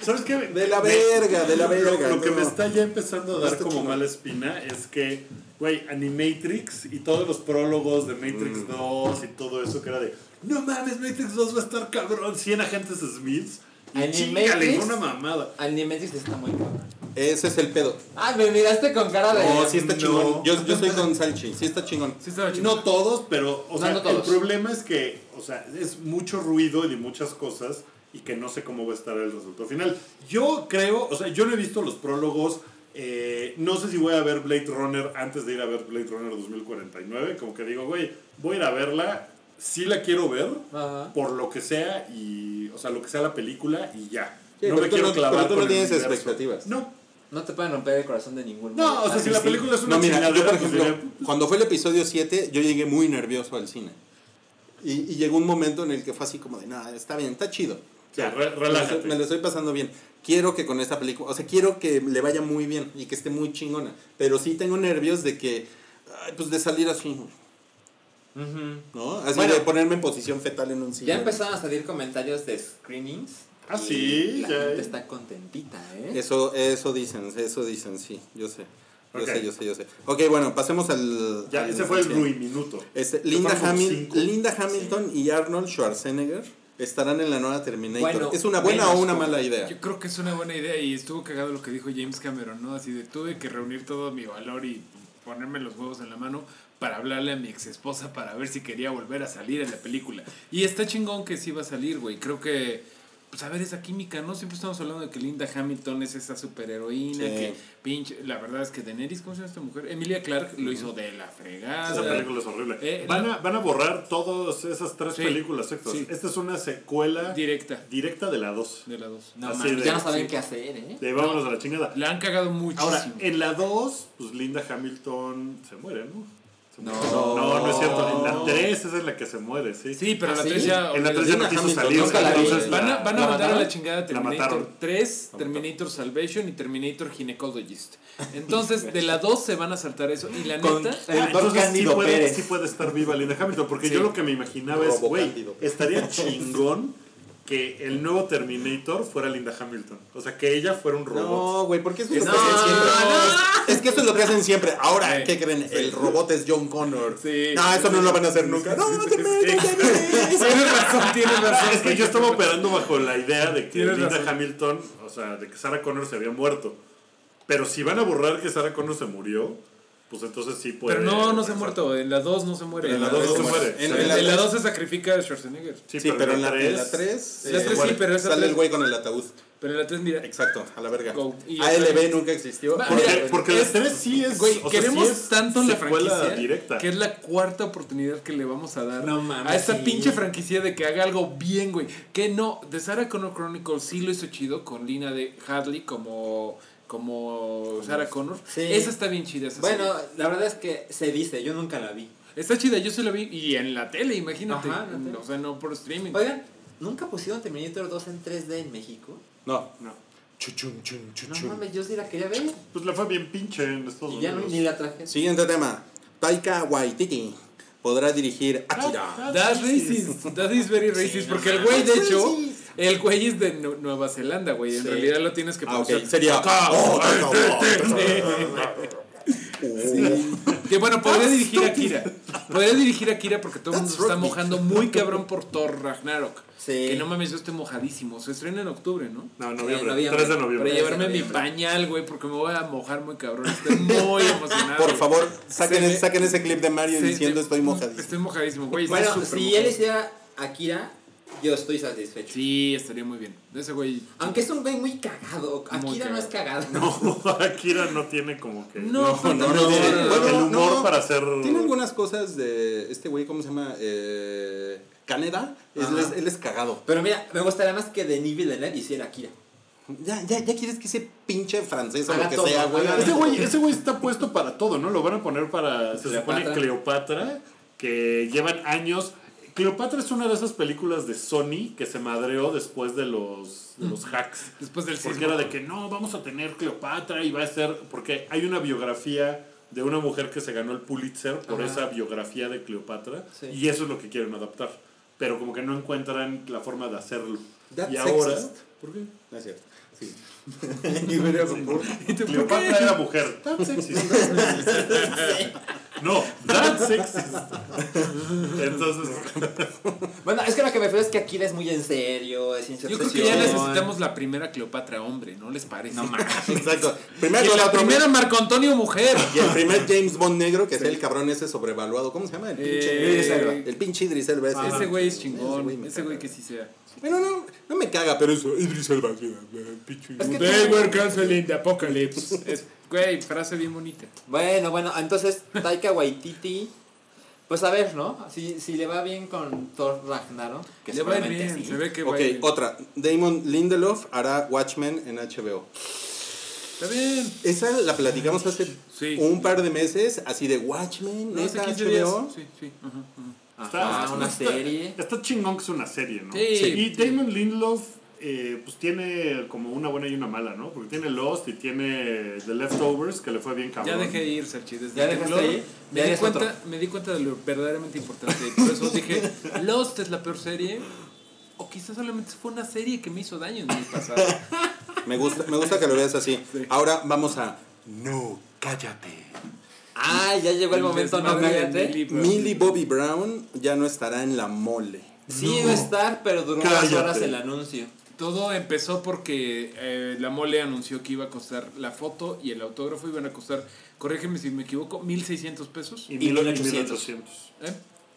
¿Sabes qué? De la verga, de la lo- verga. Lo, que no. me está ya empezando a dar como mala espina es que, güey, Animatrix y todos los prólogos de Matrix Mm. 2 y todo eso que era de, no mames, Matrix 2 va a estar cabrón, 100 agentes Smiths. Y ¿Animatrix? fue una mamada. Animatrix está muy cabrón. Ese es el pedo. Ah, me miraste con cara de... No, sí está no. chingón. Yo, yo estoy con Salchi, sí está chingón. Sí estaba chido. No todos, pero, o No, sea, no todos. el problema es que, o sea, es mucho ruido y de muchas cosas y que no sé cómo va a estar el resultado final. Yo creo, o sea, yo no he visto los prólogos, eh, no sé si voy a ver Blade Runner antes de ir a ver Blade Runner 2049, como que digo, güey, voy a ir a verla, sí la quiero ver, Ajá. por lo que sea, y, o sea, lo que sea la película y ya. Sí, no pero me quiero no- clavar pero tú no tienes universo. expectativas. No, No te pueden romper el corazón de ningún no, modo. o sea, Ah, si sí, la película es una No, mira, yo por pues ejemplo, diré, cuando fue el episodio 7, yo llegué muy nervioso al cine. Y, y llegó un momento en el que fue así como de, no, está bien, está chido. Sí, re- me, relájate. lo, me lo estoy pasando bien. Quiero que con esta película, o sea, quiero que le vaya muy bien y que esté muy chingona. Pero sí tengo nervios de que, pues de salir así, ¿no? Así Bueno. de ponerme en posición fetal en un sillón. Ya empezaron a salir comentarios de screenings. Ah, sí, La ya. gente está contentita, ¿eh? Eso, eso dicen, eso dicen, sí, yo sé. Yo sé, yo sé, yo sé. Ok, bueno, pasemos al... Ya, al- ese fue el. Rui Minuto. Este, Linda, Hamil- cinco. Linda Hamilton y Arnold Schwarzenegger estarán en la nueva Terminator. Bueno, ¿Es una buena menos o una mala idea? Yo creo que es una buena idea y estuvo cagado lo que dijo James Cameron, ¿no? Así de tuve que reunir todo mi valor y ponerme los huevos en la mano para hablarle a mi ex esposa para ver si quería volver a salir en la película. Y está chingón que sí va a salir, güey. Creo que pues a ver esa química, ¿no? Siempre estamos hablando de que Linda Hamilton es esa superheroína, Sí. que pinche, la verdad es que Daenerys, ¿cómo se llama esta mujer? Emilia Clark lo hizo de la fregada. Esa película es horrible. Eh, van, no. a, van a borrar todas esas tres Sí, películas sí. Esta es una secuela Directa directa de la 2. de la dos. No Así mames, de- ya no saben sí. qué hacer, ¿eh? De vámonos a la chingada. La han cagado muchísimo. Ahora, en la 2, pues Linda Hamilton se muere, ¿no? No. no, no es cierto. En la No. 3 esa es la que se muere, sí. Sí, pero ¿Ah, la sí? 3 ya. En la 3 ya no quiso salir. la entonces Van a, la- van a ¿La mandar a la chingada La Terminator mataron. 3, Terminator Salvation y Terminator Gynecologist. Entonces, de la 2 se van a saltar eso. Y la Con neta, el Ah, entonces sí puede, sí puede estar viva Linda Hamilton, porque Sí. yo lo que me imaginaba es, güey, estaría chingón que el nuevo Terminator fuera Linda Hamilton. O sea, que ella fuera un robot. No, güey, porque eso es lo No, que hacen siempre. no. Es que eso es lo que hacen siempre. Ahora, Sí. ¿qué creen? El robot es John Connor. Sí. No, eso no lo van a hacer nunca. No, no te metas, tienes razón, tienes razón. Es que yo estaba operando bajo la idea de que Linda razón. Hamilton, o sea, de que Sarah Connor se había muerto. Pero si van a borrar que Sarah Connor se murió, pues entonces sí puede. Pero no, no se ha muerto. En la 2 no se muere. En la dos no se muere. En, En, en la la tres- 2 se sacrifica a Schwarzenegger. Sí, Sí, pero en la, en la tres- 3 La tres sí, pero esa sale tres- el güey con el ataúd. Pero en la 3, mira. Exacto, a la verga. Go. Y ALB nunca existió. Va, Porque, Mira, porque la es- 3 sí es. Güey, o sea, queremos sí es tanto la franquicia directa. que es la cuarta oportunidad que le vamos a dar No mames, a esta sí. pinche franquicia de que haga algo bien, güey. Que no, de Sarah Connor Chronicles sí lo hizo chido con Lina de Hadley como como Sarah Connor. Sí. Esa está bien chida. Esa Bueno, serie. la verdad es que se dice, yo nunca la vi. está chida, yo se la vi y en la tele, imagínate. Ajá, la tele. o sea, no por streaming. Oigan, ¿nunca pusieron Terminator 2 en 3D en México? No. No. Chuchun, chun, No chuchun. mames, yo sí la quería ver. Pues le fue bien pinche en Estados Y ya no, Unidos. ni la traje. Siguiente tema. Taika Waititi podrá dirigir Akira. That's racist. That is very racist. porque el güey, de hecho, el güey es de Nu- Nueva Zelanda, güey. En Sí. realidad lo tienes que Ah, pronunciar. Sería. Oh, Taika Waititi. Que bueno, podría dirigir a Akira. Podría dirigir a Akira porque todo el mundo se está mojando muy cabrón por Thor Ragnarok. Sí. Que no mames, yo estoy mojadísimo. Se estrena en octubre, ¿no? No, noviembre. noviembre. 3 de Para noviembre. Pero llevarme mi pañal, güey, porque me voy a mojar muy cabrón. Estoy muy emocionado. Por favor, saquen, saquen ese clip de Mario Sí, diciendo estoy mojadísimo. Estoy mojadísimo, güey. Bueno, si él hiciera Akira, yo estoy satisfecho. Sí, estaría muy bien. Ese güey. Aunque es un güey muy cagado. Muy Akira no es cagado. No, Akira no tiene como que. No, no, también no, tiene- no, el no, humor no. para hacer. Tiene algunas cosas de este güey, ¿cómo se llama? Eh, Caneda. Ajá. él, es, él es cagado. Pero mira, me gustaría más que Denis Villeneuve hiciera Akira. Ya, ya, ya quieres que ese pinche francés o Haga lo que todo, sea, güey. Ese güey, ese güey está puesto para todo, ¿no? Lo van a poner para. Se supone. Cleopatra, que llevan años. Cleopatra es una de esas películas de Sony que se madreó después de los, de los hacks. Después del Porque sismo. era de que no, vamos a tener Cleopatra y va a ser. Porque hay una biografía de una mujer que se ganó el Pulitzer por Ajá. esa biografía de Cleopatra. Sí. Y eso es lo que quieren adaptar. Pero como que no encuentran la forma de hacerlo. That's y ahora. sexist. ¿Por qué? No es cierto. Sí. ¿Y tú, por Cleopatra qué? era mujer. That's sexist. No, that's sexist. Entonces, Bueno, es que lo que me refiero es que Akira es muy en serio, es ciencia Yo creo que ya necesitamos la primera Cleopatra hombre, ¿no les parece? No mames. Exacto. Y Primero la la primera Marco Antonio mujer. Y el primer James Bond negro, que es el cabrón ese sobrevaluado. ¿Cómo se llama? El pinche Eh, Idris Elba. El pinche Idris Elba ese. Ese güey es chingón. Ese güey que sí sea. Bueno, no, no me caga, pero eso. Idris Elba. sí, pinche- Es que They were canceling the apocalypse. Es, güey, frase bien bonita. Bueno, bueno, entonces Taika Waititi, pues a ver, ¿no? Si, si le va bien con Thor Ragnarok, que Le va bien, sí. se ve que Ok, va ir bien. otra. Damon Lindelof hará Watchmen en HBO. Está bien. Esa la platicamos hace Sí. un par de meses, así de Watchmen, No, neta 15 días. HBO. Sí, sí. ajá, ajá. Ajá, una está- serie. Está chingón que es una serie, ¿no? Sí. Y Damon Lindelof, eh, pues tiene como una buena y una mala, ¿no? Porque tiene Lost y tiene The Leftovers, que le fue bien Ya cabrón. dejé de ir, Serchi. Desde ¿Ya que dejaste Temblor, ir? Me Ya di, cuenta, otro. me di cuenta de lo verdaderamente importante. y Por eso dije, Lost es la peor serie. O quizás solamente fue una serie que me hizo daño en mi pasado. Me gusta, me gusta que lo veas así. Sí. Ahora vamos a No, cállate. Ah, ya llegó el momento, no cállate. Millie Bobby Brown ya no estará en la mole. Sí iba a estar, pero duró unas horas el anuncio. Todo empezó porque eh, la mole anunció que iba a costar la foto y el autógrafo iban a costar, corrígeme si me equivoco, 1.600 pesos. Y, Y mil- 1800. 1800. ¿Eh?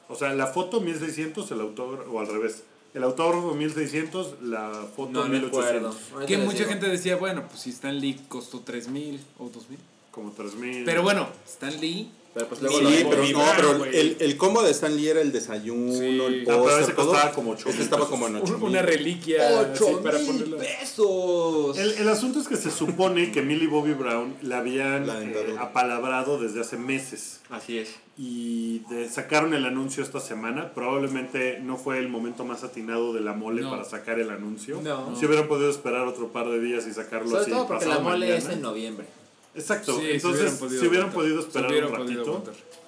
O sea, la foto 1600, el autor, o al revés. El autógrafo 1600, la foto No me acuerdo. 1800. Ahorita Que mucha gente decía, bueno, pues si Stan Lee costó 3000 o 2000. Como 3000. Pero bueno, Stan Lee. Pero pues Sí, luego Sí, lo pero no, pero el, el combo de Stan Lee era el desayuno, Sí. el Ah, pero póster, ese todo. costaba como ocho Este mil estaba como en 8 Una reliquia así ¡Ocho para mil ponerla. pesos! El, el asunto es que se supone que Millie Bobby Brown la habían La eh, apalabrado desde hace meses. Así es. Y de- sacaron el anuncio esta semana. Probablemente no fue el momento más atinado de la mole No. para sacar el anuncio. No. Si hubieran podido esperar otro par de días y sacarlo Sobre así. todo porque la mole mañana. es en noviembre. Exacto. Sí, si Entonces, hubieran podido si hubieran aguantar. podido Si esperar hubieran un ratito.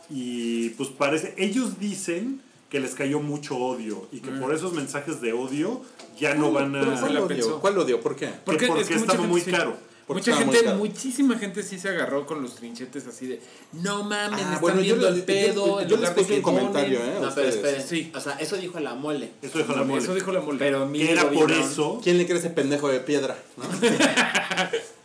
Y pues parece, ellos dicen que les cayó mucho odio y que Mm. por esos mensajes de odio ya no van ¿Pero a... ¿Cuál la lo pensó. dio? ¿Cuál lo dio? ¿Por qué? Porque, porque es que mucha estaba gente muy sí- caro. Porque Mucha gente, muchísima gente sí se agarró con los trinchetes así de no mames, Ah, me están bueno, yo viendo le- el pedo yo- yo lugar les puse un comentario, donen". ¿eh? No, pero esperen. Sí. O sea, eso dijo la mole. Eso dijo la mole. Eso dijo la mole. Pero Millie era por eso... ¿Quién le cree ese pendejo de piedra? ¿no?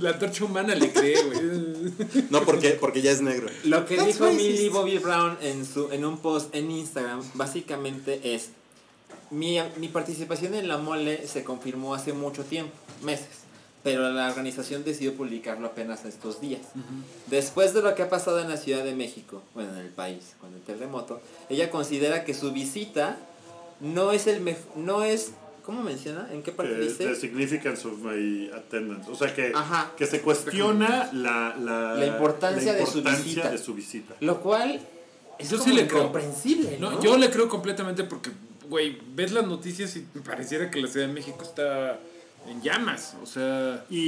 La antorcha humana le cree, güey. No, porque, porque ya es negro. Lo que That's dijo racist. Millie Bobby Brown en, su, en un post en Instagram básicamente es, mi, mi participación en la mole se confirmó hace mucho tiempo, meses, pero la organización decidió publicarlo apenas estos días. Después de lo que ha pasado en la Ciudad de México, bueno, en el país, con el terremoto, ella considera que su visita no es el no es, ¿cómo menciona? ¿En qué parte que dice? the significance of my attendance. O sea, que, Ajá. que se cuestiona la, la, La importancia de su de su visita. Lo cual es Yo sí como le creo. incomprensible, ¿no? No, yo le creo completamente porque, güey, ves las noticias y pareciera que la Ciudad de México está en llamas. O sea, Y,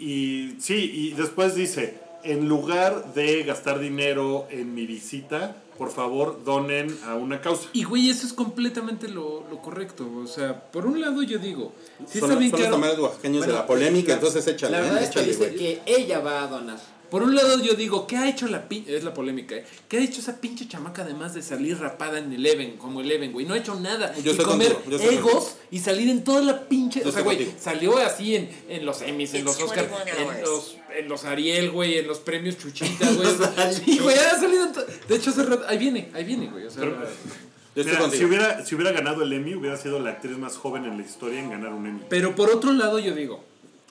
y sí, y después dice, en lugar de gastar dinero en mi visita, por favor donen a una causa. y güey, eso es completamente lo, lo correcto. O sea, por un lado yo digo, si son está bien son los claro. oaxaqueños de Bueno, la polémica, la- entonces échale, La ¿eh? verdad es que dice ella va a donar. Por un lado yo digo, ¿qué ha hecho la pinche... Es la polémica, ¿eh? ¿Qué ha hecho esa pinche chamaca además de salir rapada en Eleven, como Eleven, güey? No ha hecho nada. Yo y comer contigo, yo egos contigo. y salir en toda la pinche... Yo o sea, güey, contigo. salió así en, en los Emmys, en los Oscars, 21 en los, en los Ariel, güey, en los premios Chuchita, güey. Los Ariel. sí, güey, ha salido De hecho, hace rato... Ahí viene, ahí viene, güey. O sea, Pero- Mira, si hubiera, si hubiera ganado el Emmy, hubiera sido la actriz más joven en la historia en ganar un Emmy. Pero por otro lado yo digo,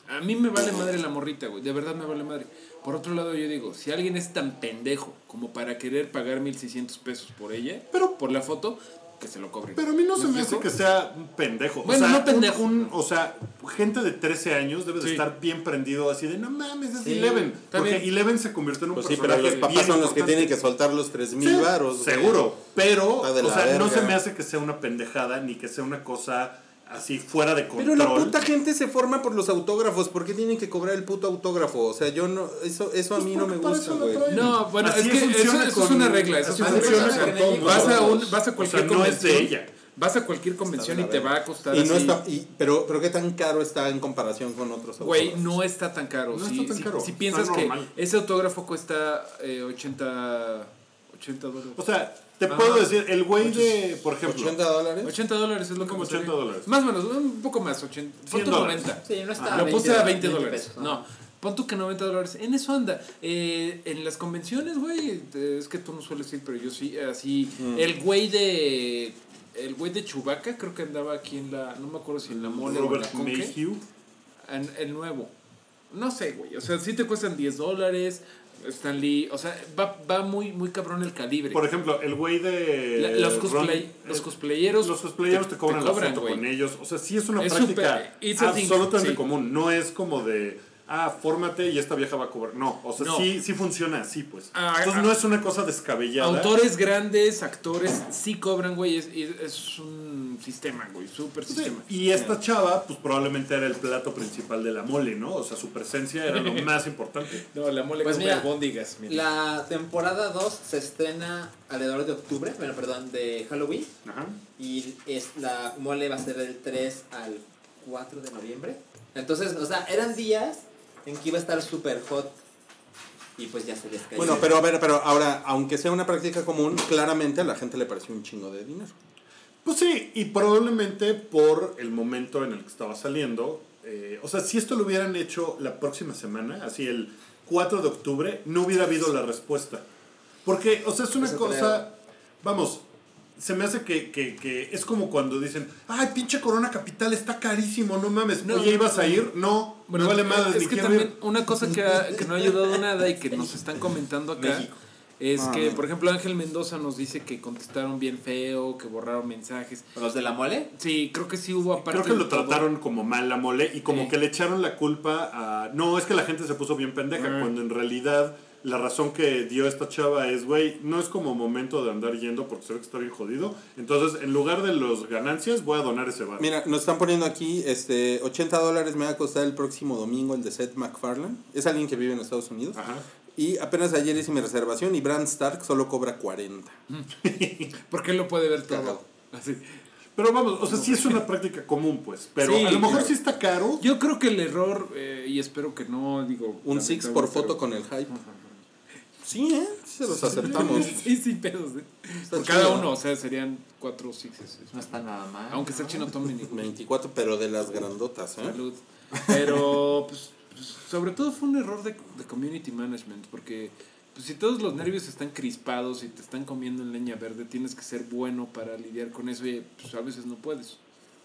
a mí me vale madre la morrita, güey, de verdad me vale madre. Por otro lado yo digo, si alguien es tan pendejo como para querer pagar 1600 pesos por ella, Pero- por la foto, que se lo cobre. Pero a mí no se me hace que sea un pendejo. Bueno, o sea, no pendejo. un- un- o sea, gente de 13 años debe de Sí. estar bien prendido así de no mames, es Sí, Eleven. está Porque. Eleven se convirtió en un Pues sí, pero personaje los papás bien son los que tienen que soltar los 3 mil Sí, varos. Seguro, pero o la sea, no verga. se me hace que sea una pendejada ni que sea una cosa así fuera de control. Pero la puta gente se forma por los autógrafos. ¿Por qué tienen que cobrar el puto autógrafo? O sea, yo no. Eso, eso a Pues mí no me gusta, güey. No, bueno, Así es que eso, es una regla, eso así funciona con. Vas a, un, vas a O sea, cualquier no es de convención, ella. vas a cualquier convención y te va a costar Y no así. está, y, pero, pero qué tan caro está en comparación con otros Güey, autógrafos. no está tan caro. No si, está tan si- caro, si piensas que ese autógrafo cuesta eh, 80, 80 dólares. O sea, te Ajá. puedo decir, el güey de, por ejemplo, 80 dólares. 80 dólares es lo que Como costaría. 80 dólares. Más o menos, un poco más, 80. Pon 100 tú dólares. 90. Sí, no está. Lo puse a 20 dólares. pesos, No, pon tú que 90 dólares. En eso anda. Eh, en las convenciones, güey, es que tú no sueles ir, pero yo sí, así. Mm. El güey de. El güey de Chubaca, creo que andaba aquí en la. No me acuerdo si en la mole o en la Robert. Mayhew. En- el nuevo. No sé, güey. O sea, sí te cuestan 10 dólares. Stan Lee. O sea, va, va muy, muy cabrón el calibre. Por ejemplo, el güey de. La- los, Ron- cosplay, los eh, cosplayeros. Los cosplayeros te, cobran, cobran, la foto con ellos. O sea, sí es una Es práctica absolutamente sí. común. No es como de, ah, fórmate y esta vieja va a cobrar. No, o sea, No. sí, sí funciona así, pues. Ah, Entonces ah. no es una cosa descabellada. Autores grandes, actores, sí cobran, güey. Es, un sistema, güey. Súper Sí, sistema. Y esta chava, pues probablemente era el plato principal de la mole, ¿no? O sea, su presencia era lo más importante. No, la mole Pues mira, albóndigas, mira. La temporada 2 se estrena alrededor de octubre, bueno, perdón, de Halloween. Ajá. Y es, la mole va a ser del 3 al 4 de noviembre. Entonces, o sea, eran días en que iba a estar súper hot. Y pues ya se les cayó. Bueno, pero a ver, pero ahora, aunque sea una práctica común, claramente a la gente le pareció un chingo de dinero. Pues sí, y probablemente por el momento en el que estaba saliendo. eh, o sea, si esto lo hubieran hecho la próxima semana, así el 4 de octubre, no hubiera habido la respuesta. Porque, o sea, es una Eso cosa. Vamos, se me hace que, que, que es como cuando dicen, ay, pinche Corona Capital está carísimo, no mames. No, Oye, no, ¿ibas a ir? No, Bueno, me vale madre, es que también ir. una cosa que, ha- que no ha ayudado nada y que nos están comentando acá México. es Ah, que, por ejemplo, Ángel Mendoza nos dice que contestaron bien feo, que borraron mensajes. ¿Los de la mole? Sí, creo que sí hubo aparte. Creo que lo todo. trataron como mal la mole y como Sí. que le echaron la culpa a... No, es que la gente se puso bien pendeja, Ah. cuando en realidad la razón que dio esta chava es, güey, no es como momento de andar yendo porque se ve que está bien jodido. Entonces, en lugar de los ganancias, voy a donar ese bar. Mira, nos están poniendo aquí, este, 80 dólares me va a costar el próximo domingo el de Seth MacFarlane. Es alguien que vive en Estados Unidos. Ajá. Y apenas ayer hice mi reservación y Bran Stark solo cobra 40. Porque él lo puede ver todo. Cagado. Así. Pero vamos, o sea, sí es una práctica común, pues. Pero Sí, a lo mejor claro. sí está caro. Yo creo que el error, eh, y espero que no, digo. Un six por foto con el hype. Sí, ¿eh? Sí se los aceptamos. Sí, sí, pedos. ¿eh? Por cada uno, o sea, serían cuatro sixes. No está nada mal. Aunque sea chino Tomlin. 24, pero de las grandotas, ¿eh? Salud. Pero, pues, pues, sobre todo fue un error de, de community management, porque pues, si todos los nervios están crispados y te están comiendo en leña verde, tienes que ser bueno para lidiar con eso y pues, a veces no puedes.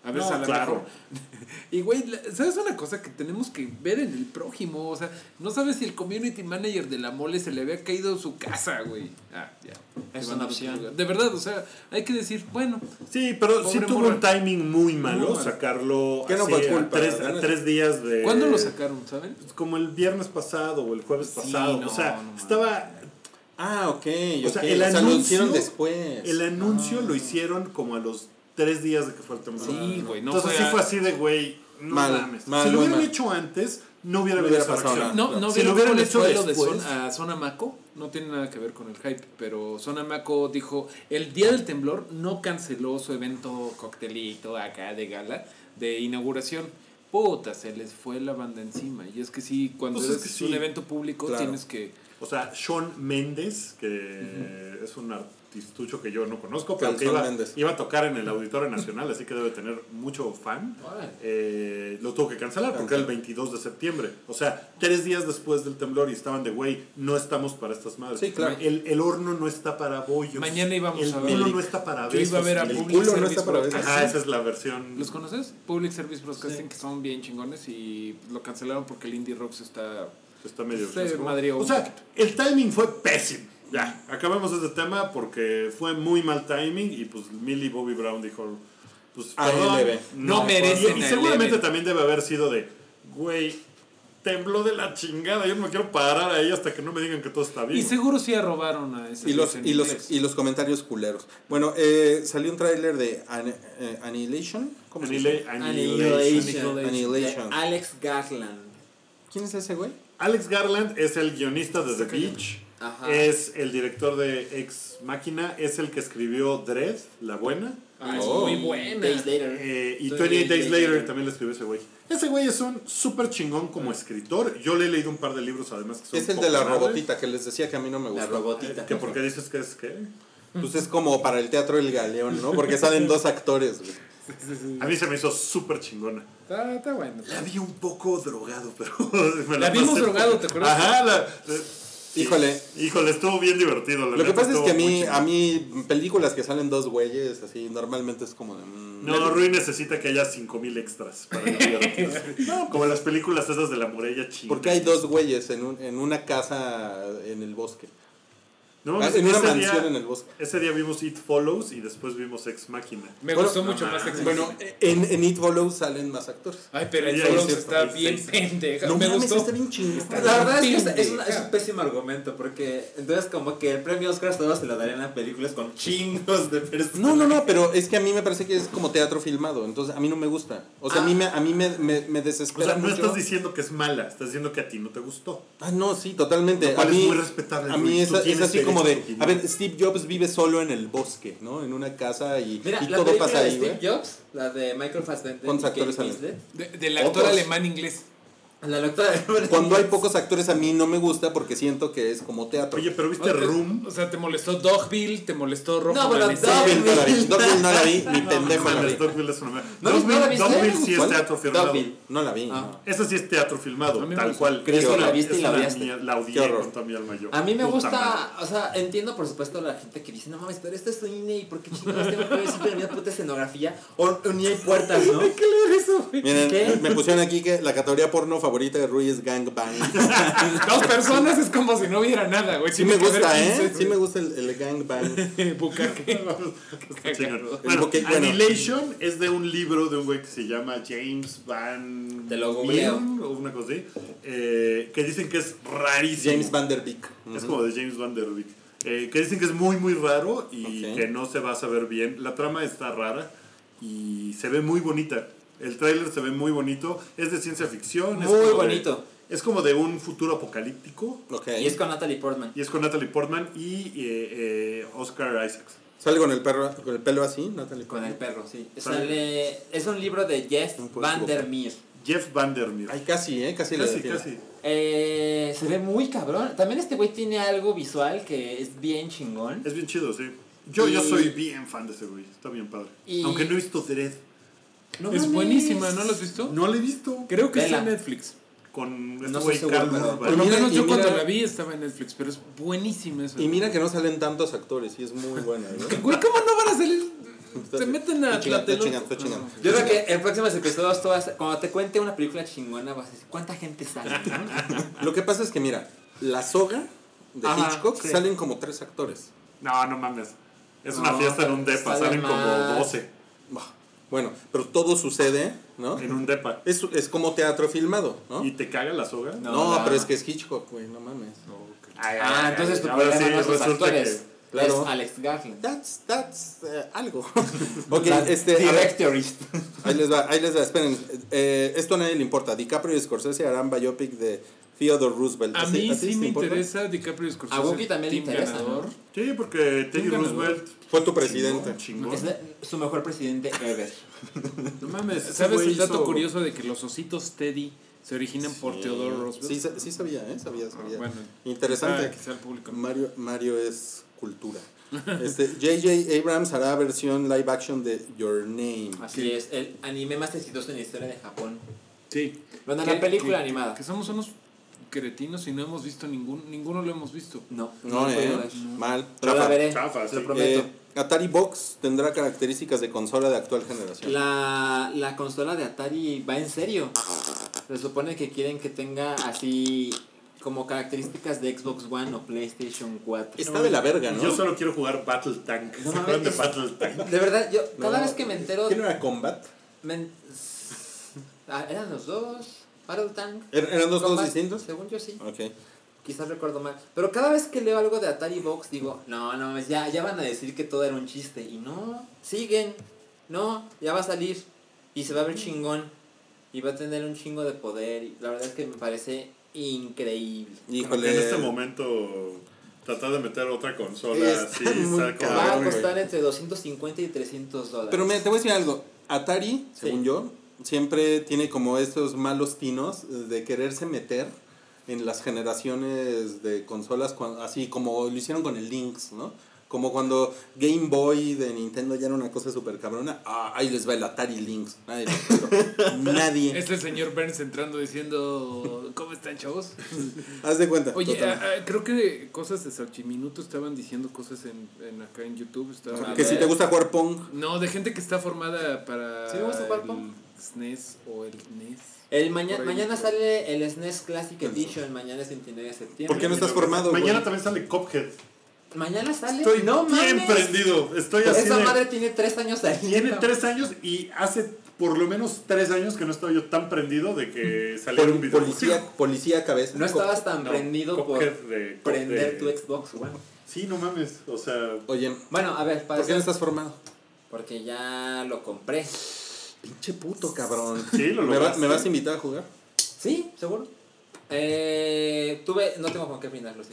A veces No, a lo claro. mejor. Y güey, ¿sabes una cosa que tenemos que ver en el prójimo? O sea, no sabes si el community manager de la mole se le había caído su casa, güey. Ah, ya. Es una opción. De verdad, o sea, hay que decir, bueno, Sí, pero sí tuvo morra. un timing muy malo Muy malo. sacarlo no a culpa, tres, a días de... ¿cuándo lo sacaron, saben? Como el viernes pasado o el jueves Sí, pasado. no, o sea, estaba... Ah, ok. O sea, el o sea, lo anuncio- hicieron después. El anuncio lo hicieron como a los tres días de que fue el temblor. Sí, güey, no Entonces fue sí a- fue así de, güey, no Mal, mames. mal, si lo hubieran mal. hecho antes, no hubiera No habido hubiera esa pasado reacción. nada. No, no Si lo hubieran hecho lo de después- Son- a Zona Maco, no tiene nada que ver con el hype, pero Zona Maco dijo, el día del temblor no canceló su evento coctelito acá de gala de inauguración. Puta, se les fue la banda encima. Y es que sí, cuando Pues es es, que sí. un evento público Claro. tienes que... O sea, Sean Méndez, que es un artistucho que yo no conozco, pero que Calzón iba, Méndez. iba a tocar en el Auditorio Nacional, así que debe tener mucho fan. Eh, lo tuvo que cancelar porque era el 22 de septiembre. O sea, tres días después del temblor y estaban de, güey, no estamos para estas madres. Sí, claro. El, el horno no está para bollos. Mañana íbamos el a ver- culo no está para Yo iba a ver a El Public culo no Service está para Broadcasting. Ajá, esa es la versión. ¿Los conoces? Public Service Broadcasting, que son bien chingones y lo cancelaron porque el Indie Rocks está... Está medio. Se madrió o sea, el timing fue pésimo. Ya, acabamos este tema porque fue muy mal timing y pues Millie Bobby Brown dijo, pues A perdón, LB. No merecen Y, seguramente LB. también debe haber sido de, güey, tembló de la chingada, yo no me quiero parar ahí hasta que no me digan que todo está bien. Y seguro sí robaron a ese Y los, y, los, y los comentarios culeros. Bueno, eh, salió un tráiler de An- eh, Annihilation. ¿Cómo se dice? Annihilation. Annihilation. Alex Garland. ¿Quién es ese güey? Alex Garland es el guionista de The Beach, Ajá. es el director de Ex Máquina, es el que escribió Dread, la buena. Ah, es Oh. muy buena. Days Later. Eh, y 28 28 Days Later Later. también le escribió ese güey. Ese güey es un súper chingón como escritor. Yo le he leído un par de libros además que son Es el de la robotita que les decía que a mí no me La gustó. robotita. ¿Que ¿Por qué dices que es qué? Pues es como para el teatro El Galeón, ¿no? Porque salen dos actores, güey. A mí se me hizo súper chingona. Está, está bueno. La vi un poco drogado, pero. me La vimos pasé drogado, por- ¿te acuerdas? Ajá, la. la-. Híjole. Híjole, estuvo bien divertido. la Lo que pasa es que a mí, a mí, películas que salen dos güeyes, así, normalmente es como de... mm, No, Rui necesita que haya 5000 extras para. No, como las películas esas de la muralla china. Porque hay dos güeyes en, un, en una casa en el bosque. No, Ah, ese en una día- mansión en el bosque. Ese día vimos It Follows y después vimos Ex Máquina. Me Bueno, gustó mucho no más. Ex Bueno, Machina. en, en It Follows salen más actores. Ay, pero Sí, Follows es cierto, está bien seis. pendeja. No me mames, gustó. está bien chingón. La verdad es que es, es una- es un pésimo argumento porque entonces como que el premio Oscar todos se lo darían a películas con chingos de personas. No, no, no, pero es que a mí me parece que es como teatro filmado, entonces a mí no me gusta. O sea, a mí me, a mí me, me, me O desespera sea, no mucho. estás diciendo que es mala, estás diciendo que a ti no te gustó. Ah, no, sí, totalmente. Lo cual a es mí, muy respetable, A mí es, es así como de, a ver, Steve Jobs vive solo en el bosque, ¿no? En una casa y, Mira, y la todo pasa de ahí, Steve güey. Jobs, la de Michael Fassbender ¿Cuántos y Kate actores De- del actor alemán inglés. La Cuando hay pocos actores a mí no me gusta porque siento que es como teatro. Oye, pero ¿viste Room? O sea, te molestó Dogville, te molestó Rojo No, pero. Dogville no la vi, Dogville no la vi, ni No, pendejo la vi. Dogville es una. ¿No viste- Dogville, viste? Dogville sí es ¿Cuál? teatro filmado. Dogville. No la vi. Ah. Ese sí es teatro filmado, A tal cual. ¿Crees que la viste y la mierda, La odié horror. con toda mi alma yo. A mí me gusta, o sea, entiendo por supuesto la gente que dice, no mames, pero esto es cine y por qué chingados tengo que ver siempre la puta escenografía o, ni hay puertas, ¿no? ¿Qué leer eso? Miren, ¿Qué? me pusieron aquí que la categoría porno favorita de Rui es gangbang. Dos personas es como si no hubiera nada, güey. Sí me gusta, ¿eh? 15, Sí me gusta el, el gangbang. Bucaque. Bueno, buque- bueno. Annihilation es de un libro de un güey que se llama James Van. Te lo googleo. Buren, o una cosa así. eh, que dicen que es rarísimo. James Van Der Beek. Es como de James Van Der Beek. Eh, que dicen que es muy, muy raro y Ok. que no se va a saber bien. La trama está rara y se ve muy bonita. El tráiler se ve muy bonito. Es de ciencia ficción. es Muy de- bonito. es como de un futuro apocalíptico. Ok. Y es con Natalie Portman. Y es con Natalie Portman y eh, eh, Oscar Isaacs. Sale con el perro, con el pelo así, Natalie. Con el perro, sí. Sale. Sale, es un libro de Jeff No Van der Meer. Jeff Vandermeer. Ay, casi, ¿eh? Casi, le Casi, casi. Eh, se ve muy cabrón. También este güey tiene algo visual que es bien chingón. Es bien chido, sí. Yo, yo soy bien fan de ese güey. Está bien padre. Y- Aunque no he visto Dredd. No Es mames. buenísima, ¿no lo has visto? No la he visto. Creo que Vela. está en Netflix. Con este No güey estoy seguro, Carl pero- Urban. Por lo menos yo mira- cuando la vi estaba en Netflix, pero es buenísima esa. Y mira que no salen tantos actores y es muy buena, ¿eh? Güey, ¿cómo no van a salir? Se meten a chingando. Yo creo que en próximos episodios tú vas- cuando te cuente una película chingona vas a decir cuánta gente sale. Lo que pasa es que, mira, La Soga de Ajá, Hitchcock sí. salen como tres actores. No, no mames. Es una No, fiesta en un depa. salen Salen como más. 12 Bah, Bueno, pero todo sucede, ¿no? en un depa. Es, es como teatro filmado, ¿no? ¿Y te caga la soga? No. Pero es que es Hitchcock, güey, no mames. Ay, ay, Ah, ay, entonces tu ahora problema sí, no es los actores. que- Claro. Es Alex Garland. That's, that's eh, algo. ok, este, Directorist. ahí les va, ahí les va, esperen. Eh, esto a nadie le importa. DiCaprio y Scorsese harán biopic de Theodore Roosevelt. A ¿Sí- mí sí me interesa DiCaprio Scorsese. A Wookie también le interesa. Sí, porque Teddy. Roosevelt. Fue tu presidente. Chingón. Es su mejor presidente ever. No mames, ¿sabes el dato curioso de que los ositos Teddy se originan por. Theodore Roosevelt? Sí, sí sabía, ¿eh? Sabía, sabía. Bueno, Interesante. Quizá el público. Mario, Mario es cultura. Este, J.J. Abrams hará versión live action de Your Name. Así es, el anime más exitoso en la historia de Japón. Sí. Bueno, la película que- animada. Que somos unos cretinos y no hemos visto ningún, ninguno lo hemos visto. No, No, podido eh. ver. Mal. Pero la veré, Chafa, lo prometo. Eh, Atari Box tendrá características de consola de actual generación. La, la consola de Atari va en serio. Se supone que quieren que tenga así como características de Xbox One o PlayStation 4. Está de la verga, ¿no? Yo solo quiero jugar Battle Tank. No ¿Se acuerdan de Battle Tank? De verdad, yo cada No. vez que me entero... ¿Qué no era Combat? me Ah, ¿Eran los dos? ¿Battle Tank? ¿Er- ¿Eran dos juegos distintos? Según yo sí. Ok. Quizás recuerdo mal. Pero cada vez que leo algo de Atari Box digo, no, no, ya, ya van a decir que todo era un chiste. Y no, siguen. No, ya va a salir. Y se va a ver chingón. Y va a tener un chingo de poder. Y la verdad es que me parece increíble. Híjole. en este momento tratar de meter otra consola Está así, Va a costar entre 250 y 300 dólares. Pero mira, te voy a decir algo. Atari, Sí. según yo, siempre tiene como estos malos tinos de quererse meter en las generaciones de consolas, así como lo hicieron con el Lynx, ¿no? Como cuando Game Boy de Nintendo ya era una cosa súper cabrona. Ah, ahí les va el Atari Lynx. Nadie. Nadie. Es el señor Burns entrando diciendo, ¿cómo están, chavos? Haz de cuenta. Oye, totalmente. ah, ah, creo que cosas de Salchiminuto estaban diciendo cosas en, en acá en YouTube. Estaba A que si te gusta jugar Pong. No, de gente que está formada para ¿Sí me gusta jugar el Pong? SNES o el NES. el maña- mañana sale el SNES Classic Edition. Mañana es 29 de septiembre. ¿Por qué no estás formado? Mañana también sale Cuphead. Mañana sale. Estoy no bien mames. prendido. Estoy así Esa de- madre tiene tres años ahí. Tiene tres años y hace por lo menos tres años que no estaba yo tan prendido de que saliera un video. policía, policía cabeza. No estabas tan No, prendido por de- prender de- tu Xbox One. Sí, no mames. O sea, Oye, Bueno, a ver, para ¿por qué no estás formado? Porque ya lo compré. Pinche puto cabrón. Sí, lo ¿Me, va-. ¿Me vas a invitar a jugar? Sí, seguro. Eh, tuve, no tengo con qué brindarlo, sí.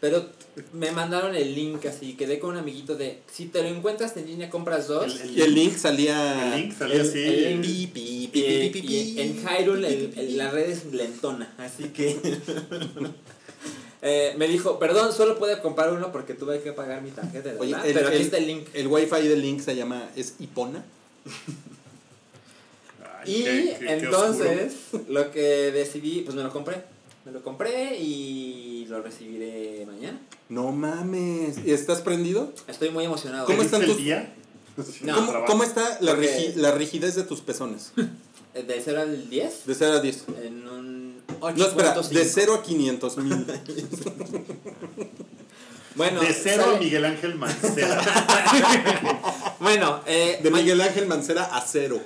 Pero me mandaron el link así, quedé con un amiguito de, si te lo encuentras en línea, compras dos. El- Y el link salía. El link salía El- así. el link- Pi, pi, pi, Y, pi, pi, y pi. en Hyrule el- el- la red es lentona, así que eh, me dijo, perdón, solo puedo comprar uno porque tuve que pagar mi tarjeta, de Oye, verdad, el- pero aquí el- está el link. El wifi del link se llama. ¿Es Ipona? Y qué- qué- qué entonces lo que decidí, pues me lo compré, me lo compré y lo recibiré mañana. No mames. ¿Estás prendido? Estoy muy emocionado. ¿Cómo están ¿Viste el tus- día? No, ¿Cómo, cómo está la, Porque- rigi- la rigidez de tus pezones? De 0 al 10 De 0 a 10. en un 8.5. No, espera, de 0 a 500 mil. Bueno, de cero sale- a Miguel Ángel Mancera. Bueno, eh, De Miguel Ángel Mancera a cero.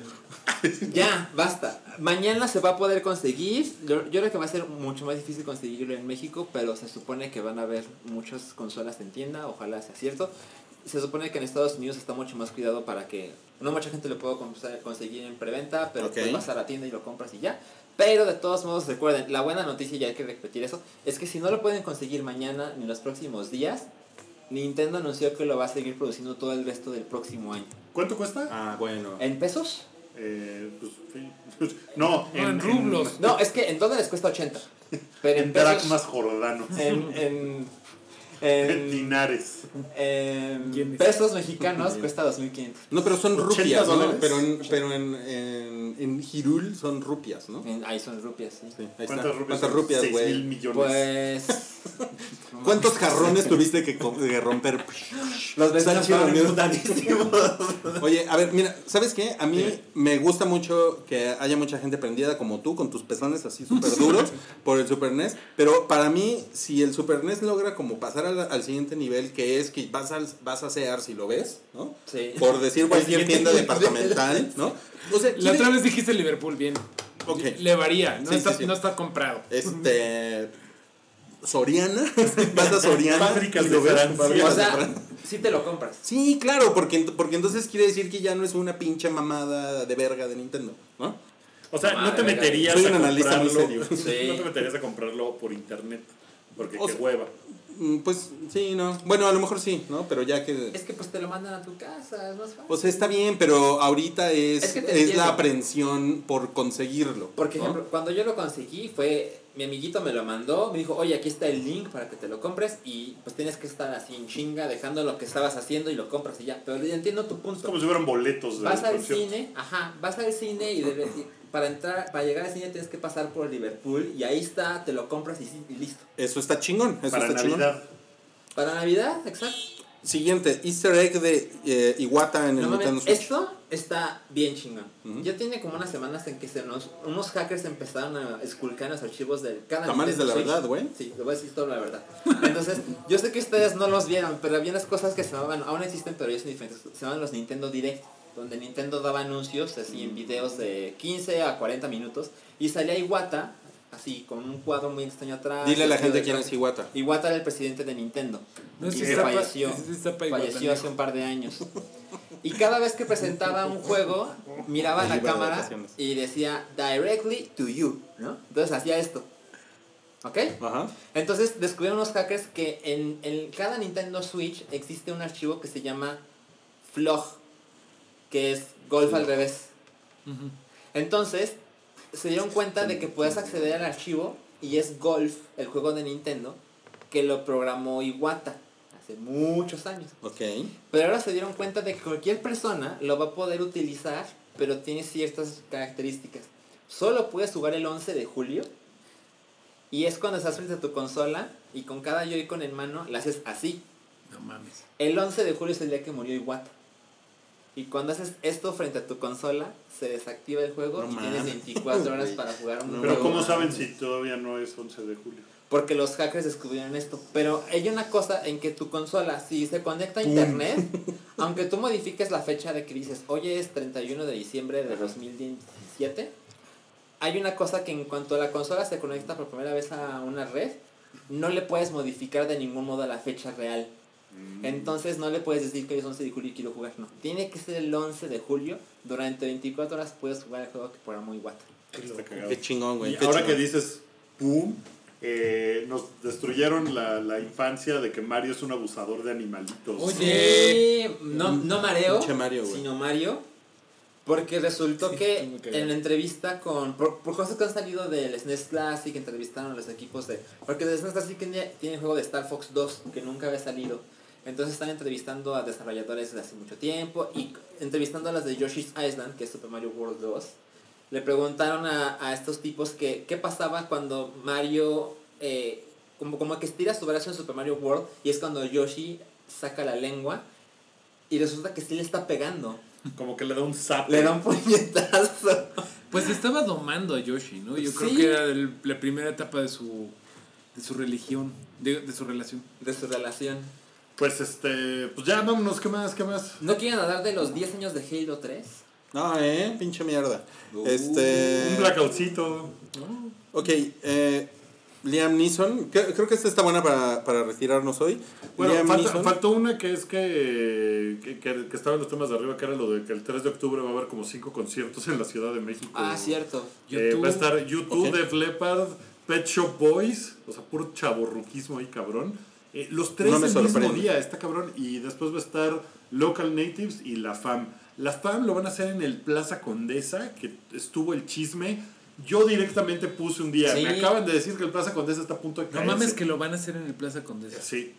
Ya, basta. Mañana se va a poder conseguir. Yo, yo creo que va a ser mucho más difícil conseguirlo en México, pero se supone que van a haber muchas consolas en tienda, ojalá sea cierto. Se supone que en Estados Unidos está mucho más cuidado para que no mucha gente lo pueda conseguir en preventa, pero Ok. pues vas a la tienda y lo compras y ya. Pero de todos modos, recuerden, la buena noticia, y hay que repetir eso, es que si no lo pueden conseguir mañana ni los próximos días, Nintendo anunció que lo va a seguir produciendo todo el resto del próximo año. ¿Cuánto cuesta? Ah, bueno. ¿En pesos? Eh, pues, no, No, en rublos. No, es que en dólares cuesta 80. Pero En, en, en pesos. dracmas jordanos. En, en, En dinares. en pesos mexicanos cuesta 2500. No, pero son 80 rupias, ¿no? dólares. Pero en, pero en, en, en Hirul son rupias, ¿no? En- ahí son rupias, sí. Sí, ahí está. ¿Cuántas rupias? ¿Cuántas rupias, 6 mil güey? millones. Pues. ¿Cuántos jarrones tuviste que, que romper? Los vecinos. Oye, a ver, mira, ¿sabes qué? A mí me gusta mucho que haya mucha gente prendida como tú, con tus pezones así súper duros por el Super NES. Pero para mí, si el Super NES logra como pasar al, al siguiente nivel, que es que vas, al, vas a Sears si lo ves, ¿no? Sí. Por decir cualquier tienda departamental, ¿no? O sea, La otra vez dijiste Liverpool bien. Ok. Le varía, no, Sí, está, sí, sí. no está comprado. Este. Soriana, vas a Soriana Fábricas y de lo ves, Francia. fábricas O sea, sí te lo compras. Sí, claro, porque, porque entonces quiere decir que ya no es una pinche mamada de verga de Nintendo, ¿no? O sea, no te meterías a un analista muy comprarlo. serio. Sí. No te meterías a comprarlo por internet. Porque O qué sea, hueva. Mm, Pues sí, no. Bueno, a lo mejor sí, ¿no? Pero ya que... Es que pues te lo mandan a tu casa, es más fácil. O sea, está bien, pero ahorita es, Es que la aprensión por conseguirlo. Por ¿no? ejemplo, cuando yo lo conseguí fue, mi amiguito me lo mandó, me dijo, oye, aquí está el link para que te lo compres y pues tienes que estar así en chinga dejando lo que estabas haciendo y lo compras y ya. Pero entiendo tu Es punto. como si fueran boletos de Vas al concierto. cine, ajá, vas al cine y, debe- y para entrar, para llegar al cine tienes que pasar por Liverpool y ahí está, te lo compras y, sí, y listo. Eso está chingón, eso Para está Navidad. Para Navidad, exacto. Siguiente, Easter egg de eh, Iwata en el No Nintendo Switch. esto está bien chingón. Ujú. Ya tiene como unas semanas en que se nos, unos hackers empezaron a esculcar los archivos de cada Tamales de la Switch. verdad, güey. Sí, le voy a decir toda la verdad. Entonces, yo sé que ustedes no los vieron, pero había unas cosas que se llamaban, aún existen, pero ellos son diferentes. Se llaman los Nintendo Direct, donde Nintendo daba anuncios así en videos de 15 a 40 minutos y salía Iwata, así, con un cuadro muy extraño atrás. Dile a la gente quién es Iwata. Iwata era el presidente de Nintendo. No y falleció. falleció hace un par de años. Y cada vez que presentaba un juego, miraba la cámara y decía directly to you, ¿no? Entonces hacía esto. ¿Ok? Ajá. Entonces descubrieron los hackers que en, en cada Nintendo Switch existe un archivo que se llama FLOG, que es golf al revés. Entonces se dieron cuenta de que puedes acceder al archivo y es Golf, el juego de Nintendo, que lo programó Iwata hace muchos años. Ok. Pero ahora se dieron cuenta de que cualquier persona lo va a poder utilizar, pero tiene ciertas características. Solo puedes jugar el 11 de julio y es cuando estás frente a tu consola y con cada Joy-Con en mano la haces así. No mames. El 11 de julio es el día que murió Iwata. Y cuando haces esto frente a tu consola, se desactiva el juego No y tienes mames. 24 horas para jugar un No Pero. ¿cómo saben si todavía no es 11 de julio? Porque los hackers descubrieron esto. Pero hay una cosa en que tu consola, si se conecta a internet, aunque tú modifiques la fecha de que dices, hoy es 31 de diciembre de 2017, hay una cosa que en cuanto la consola se conecta por primera vez a una red, no le puedes modificar de ningún modo la fecha real. Entonces no le puedes decir que hoy es 11 de julio y quiero jugar, no. Tiene que ser el 11 de julio. Durante 24 horas puedes jugar el juego que programó Iwata. Cagado. Qué chingón, güey. Y qué ahora chingón. que dices, ¡pum! eh, nos destruyeron la, la infancia de que Mario es un abusador de animalitos. Oye, no, no Mareo, Mario, sino Mario. Porque resultó Sí, que en la entrevista con. Por, por cosas que han salido del SNES Classic, entrevistaron a los equipos de. Porque el SNES Classic tiene, tiene el juego de Star Fox 2, que nunca había salido. Entonces están entrevistando a desarrolladores desde hace mucho tiempo y entrevistando a las de Yoshi's Island, que es Super Mario World 2. Le preguntaron a, a estos tipos que qué pasaba cuando Mario. eh, como, como que estira su brazo en Super Mario World y es cuando Yoshi saca la lengua y resulta que sí le está pegando. Como que le da un zap. Le da un puñetazo. Pues estaba domando a Yoshi, ¿no? Yo creo que era el- la primera etapa de su, de su religión, de, de su relación. de su relación. Pues este, pues ya vámonos, ¿qué más? ¿Qué más? ¿No quieren hablar de los 10 años de Halo 3? No, eh, pinche mierda. Uh, este. Un blackoutcito. Ok, eh, Liam Neeson. creo que esta está buena para, para retirarnos hoy. Bueno, Liam falta- Neeson. faltó una que es que, que, que, que estaba en los temas de arriba, que era lo de que el 3 de octubre va a haber como cinco conciertos en la Ciudad de México. Ah, cierto. Eh, va a estar YouTube, Ok. Def Leppard, Pet Shop Boys, o sea, puro chaborruquismo ahí, cabrón. Eh, los tres No el mismo día, está cabrón. Y después va a estar Local Natives y La FAM. La FAM lo van a hacer en el Plaza Condesa, que estuvo el chisme. Yo directamente puse un día, Sí. me acaban de decir que el Plaza Condesa está a punto de No caerse. mames que lo van a hacer en el Plaza Condesa. Sí.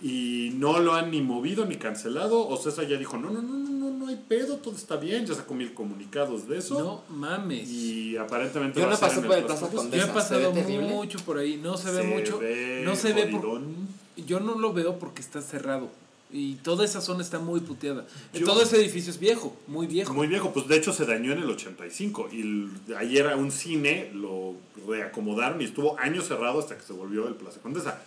Y no lo han ni movido ni cancelado. O César ya dijo, no, no, no, no, no, no hay pedo, todo está bien. Ya sacó mil comunicados de eso. No mames. Y aparentemente Yo va no a ser pasé por el. Yo he Condesa, ¿se ve pasado mucho por ahí, no se ve mucho. ve no se ve por-. Yo no lo veo porque está cerrado. Y toda esa zona está muy puteada. Yo- Todo ese edificio es viejo, muy viejo. Muy viejo, pues de hecho se dañó en el 85 y el- ayer a un cine lo reacomodaron y estuvo años cerrado hasta que se volvió el Plaza Condesa.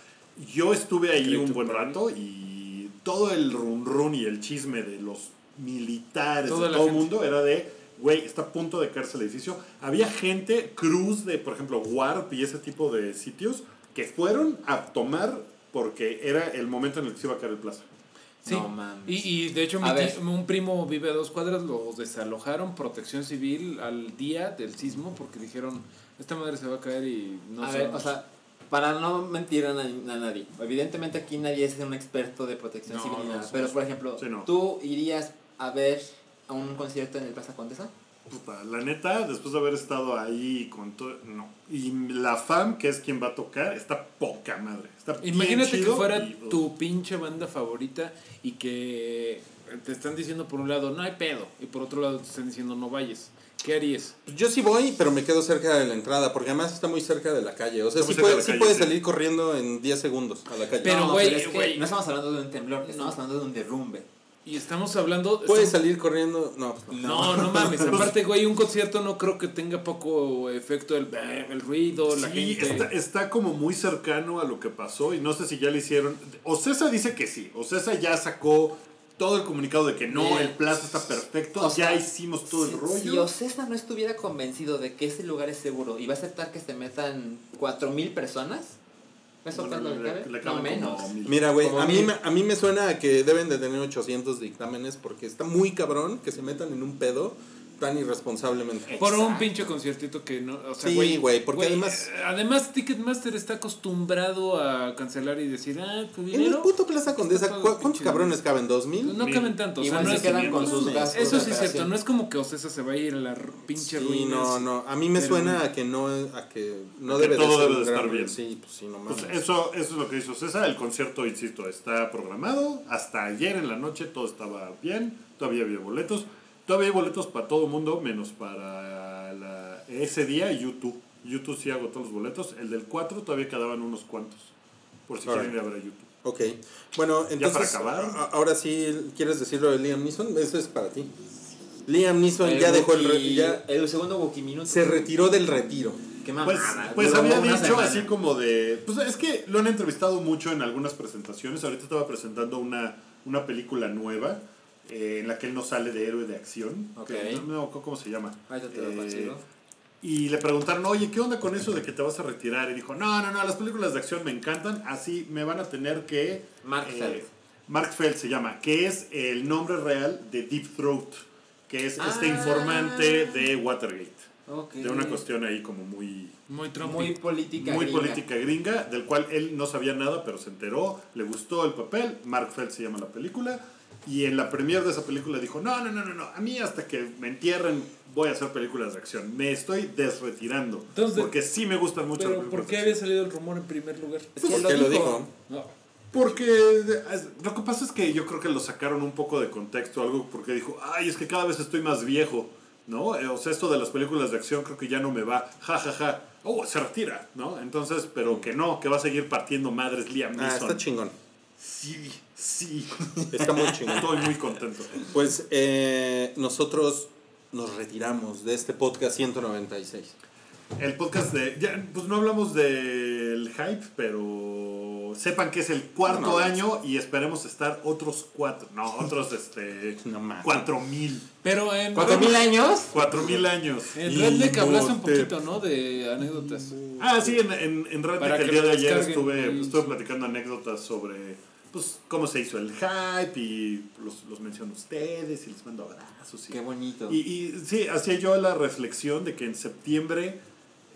Yo estuve ahí un buen rato y todo el run run y el chisme de los militares, Toda de todo el mundo era de, güey, está a punto de caerse el edificio. Había gente, cruz de, por ejemplo, Warp y ese tipo de sitios que fueron a tomar porque era el momento en el que se iba a caer el plaza. Sí. No mames. Y, y de hecho, mi un primo vive a dos cuadras, los desalojaron, protección civil, al día del sismo, porque dijeron: Esta madre se va a caer y no a ver, sabemos". o sea, para no mentir a, na- a nadie. Evidentemente aquí nadie es un experto de protección No, civil no, nada. Pero por ejemplo, Sí, no. ¿tú irías a ver a un concierto en el Plaza Condesa? Puta, la neta, después de haber estado ahí con todo, no. Y la fam, que es quien va a tocar, está poca madre. Está bien Imagínate que chido fuera y- tu pinche banda favorita y que te están diciendo por un lado, no hay pedo, y por otro lado te están diciendo, no vayas. ¿Qué harías? Pues Yo sí voy, pero me quedo cerca de la entrada, porque además está muy cerca de la calle. O sea, sí, puede- de la sí calle, puedes sí. salir corriendo en 10 segundos a la calle. Pero, no, güey, pero es que no estamos hablando de un temblor, estamos hablando de un derrumbe. Y estamos hablando... puedes estamos- salir corriendo. No, pues no. No, no mames. Aparte, güey, un concierto no creo que tenga poco efecto el, el ruido, la Sí, gente. está, está como muy cercano a lo que pasó y no sé si ya le hicieron. Ocesa dice que sí. Ocesa ya sacó todo el comunicado de que no, el plaza está perfecto. O sea, ya hicimos todo el rollo. Si Ocesa no estuviera convencido de que ese lugar es seguro y va a aceptar que se metan 4000 personas, ¿eso que le- le No menos. Mira, güey, a mí, a mí me suena a que deben de tener 800 dictámenes porque está muy cabrón que se metan en un pedo tan irresponsablemente. Por un pinche conciertito que no. O sea, Sí, güey, porque además- eh, Además, Ticketmaster está acostumbrado a cancelar y decir, ah, tu En el puto Plaza Condesa, todo ¿cu- ¿cuántos cabrones caben? ¿Dos mil? No Mil. caben tanto. O sea, no se quedan con sus gastos. eso sí es cierto. No es como que Ocesa se va a ir a la pinche Sí, ruinas. no, no. A mí me Pero- suena a que no, a que no A que debe todo de ser debe de estar bien. Sí, pues sí, no Pues eso, eso es lo que hizo César. El concierto, insisto, está programado. Hasta ayer en la noche todo estaba bien. Todavía había boletos. Todavía hay boletos para todo el mundo, menos para la- ese día YouTube. YouTube sí agotó los boletos. El del 4 todavía quedaban unos cuantos. Por si Alright. quieren ir a ver a YouTube. Ok. Bueno, para entonces, acabar. a- ahora sí, ¿quieres decirlo de Liam Neeson? Eso es para ti. Liam Neeson El ya dejó el... re- Wookiee- ya el segundo Wookiee Minuto. se retiró del retiro. Qué Pues, mamada. pues duró había una dicho semana. así como de... Pues es que lo han entrevistado mucho en algunas presentaciones. Ahorita estaba presentando una, una película nueva eh, en la que él no sale de héroe de acción. Ok. que no me acuerdo cómo se llama. Te lo Eh, y le preguntaron, oye, ¿qué onda con eso de que te vas a retirar? Y dijo, no, no, no, las películas de acción me encantan, así me van a tener que... Mark eh, Feld. Mark Feld se llama, que es el nombre real de Deep Throat, que es este Ah. informante de Watergate. De una cuestión ahí como muy Muy. Muy política. muy gringa. política gringa, del cual él no sabía nada, pero se enteró, le gustó el papel, Mark Feld se llama la película, y en la premier de esa película dijo, no, no, no, no, no, a mí hasta que me entierren voy a hacer películas de acción, me estoy desretirando, Entonces, porque sí me gustan mucho las Pero películas ¿por qué había acción". salido el rumor en primer lugar? Es que ¿Por lo qué lo dijo. No. Porque lo que pasa es que yo creo que lo sacaron un poco de contexto, algo porque dijo, ay, es que cada vez estoy más viejo, ¿no? Eh, O sea, esto de las películas de acción creo que ya no me va, ja, ja, ja. Oh, se retira, ¿no? Entonces, pero que no, que va a seguir partiendo madres Liam Ah, Neeson. está chingón. Sí, sí. Está muy chingón. Estoy muy contento. Pues eh, nosotros nos retiramos de este podcast 196. El podcast de. ya, pues no hablamos del hype, pero sepan que es el cuarto No, año y esperemos estar otros cuatro. No, otros este. No más. cuatro mil. Pero en ¿Cuatro mil años? Cuatro mil años. En Redneck hablaste un poquito, ¿no? De anécdotas. Ah, sí, en, en, en Redneck Para el día de ayer estuve, estuve platicando anécdotas sobre pues cómo se hizo el hype y los, los menciono a ustedes y les mando abrazos. Y, Qué bonito. y, y sí, hacía yo la reflexión de que en septiembre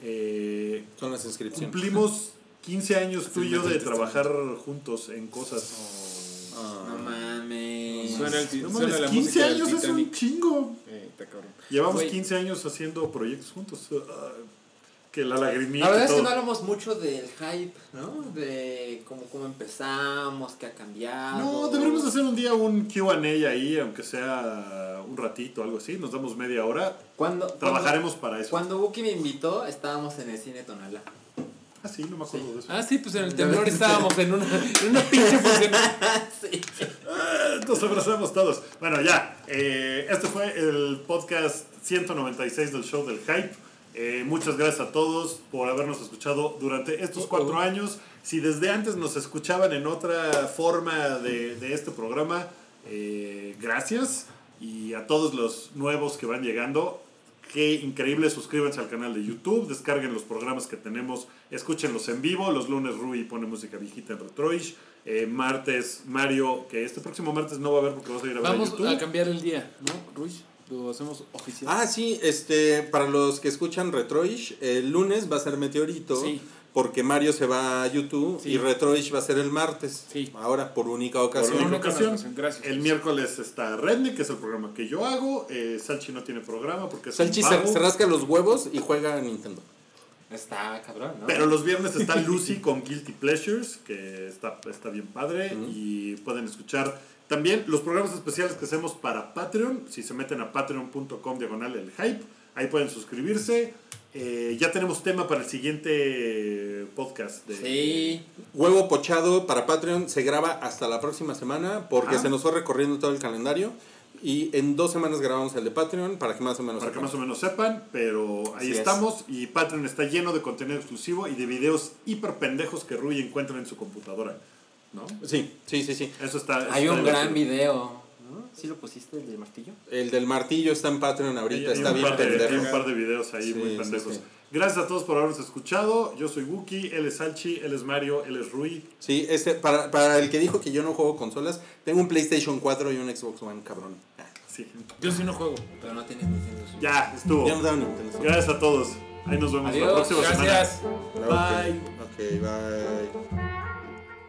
eh, Son las inscripciones. cumplimos 15 años tú y yo de trabajar juntos en cosas. No mames. Suena el- No suena mames, la 15 música del años es un chingo. Eh. Llevamos Güey. 15 años haciendo proyectos juntos. Ah, que la lagrimita. La verdad es que no hablamos mucho del hype, ¿no? De cómo, cómo empezamos, qué ha cambiado. No, deberíamos hacer un día un QA ahí, aunque sea un ratito, algo así. Nos damos media hora. Cuando, Trabajaremos para eso. Cuando Buki me invitó, estábamos en el cine Tonala. Ah, sí, no me acuerdo de eso. Ah, sí, pues en el temblor estábamos en una, en una pinche función. sí. Ah, Nos abrazamos todos. Bueno, ya. eh, este fue el podcast 196 del show del hype. Eh, muchas gracias a todos por habernos escuchado durante estos cuatro años. Si desde antes nos escuchaban en otra forma de, de este programa, eh, gracias. Y a todos los nuevos que van llegando, qué increíble. Suscríbanse al canal de YouTube, descarguen los programas que tenemos, escúchenlos en vivo. Los lunes Rui pone música viejita en Retroish. Eh, martes Mario, que este próximo martes no va a haber porque vas a ir a Vamos a cambiar el día, ¿no, Ruiz? Lo hacemos oficial. Ah, sí, este, para los que escuchan Retroish, el lunes va a ser Meteorito. Sí. Porque Mario se va a YouTube Sí. y Retroish va a ser el martes. Sí. Ahora, por única Por ocasión. una una ocasión. gracias. El miércoles está Redneck, que es el programa que yo hago. Eh, Salchi no tiene programa porque es Salchi se rasca los huevos y juega a Nintendo. Está cabrón, ¿no? Pero los viernes está Lucy con Guilty Pleasures, que está, está bien padre. Y pueden escuchar también los programas especiales que hacemos para Patreon. Si se meten a patreon.com diagonal el hype, ahí pueden suscribirse. Eh, ya tenemos tema para el siguiente podcast. De, Sí. Huevo pochado para Patreon se graba hasta la próxima semana porque Ah. se nos fue recorriendo todo el calendario. Y en dos semanas grabamos el de Patreon para que más o menos Para que sepan. más o menos sepan, pero ahí Así es. estamos. Y Patreon está lleno de contenido exclusivo y de videos hiper pendejos que Rui encuentra en su computadora. ¿No? Sí, sí, sí, sí. Eso está. eso Hay está un gran divertido. video. ¿Sí lo pusiste, el del martillo? El del martillo está en Patreon ahorita, hay está bien pendejo. hay un par de videos ahí Sí, muy pendejos. sí. Gracias a todos por habernos escuchado. Yo soy Wookie, él es Salchi, él es Mario, él es Rui. Sí, este, para, para el que dijo que yo no juego consolas, tengo un PlayStation 4 y un Xbox One, cabrón. Sí. Yo sí no juego. Pero no tienes Nintendo Switch. Ya, estuvo. Ya no da Nintendo Switch. Gracias a todos. Ahí nos vemos la Adiós. próxima Gracias. semana. Bye. Ok, bye.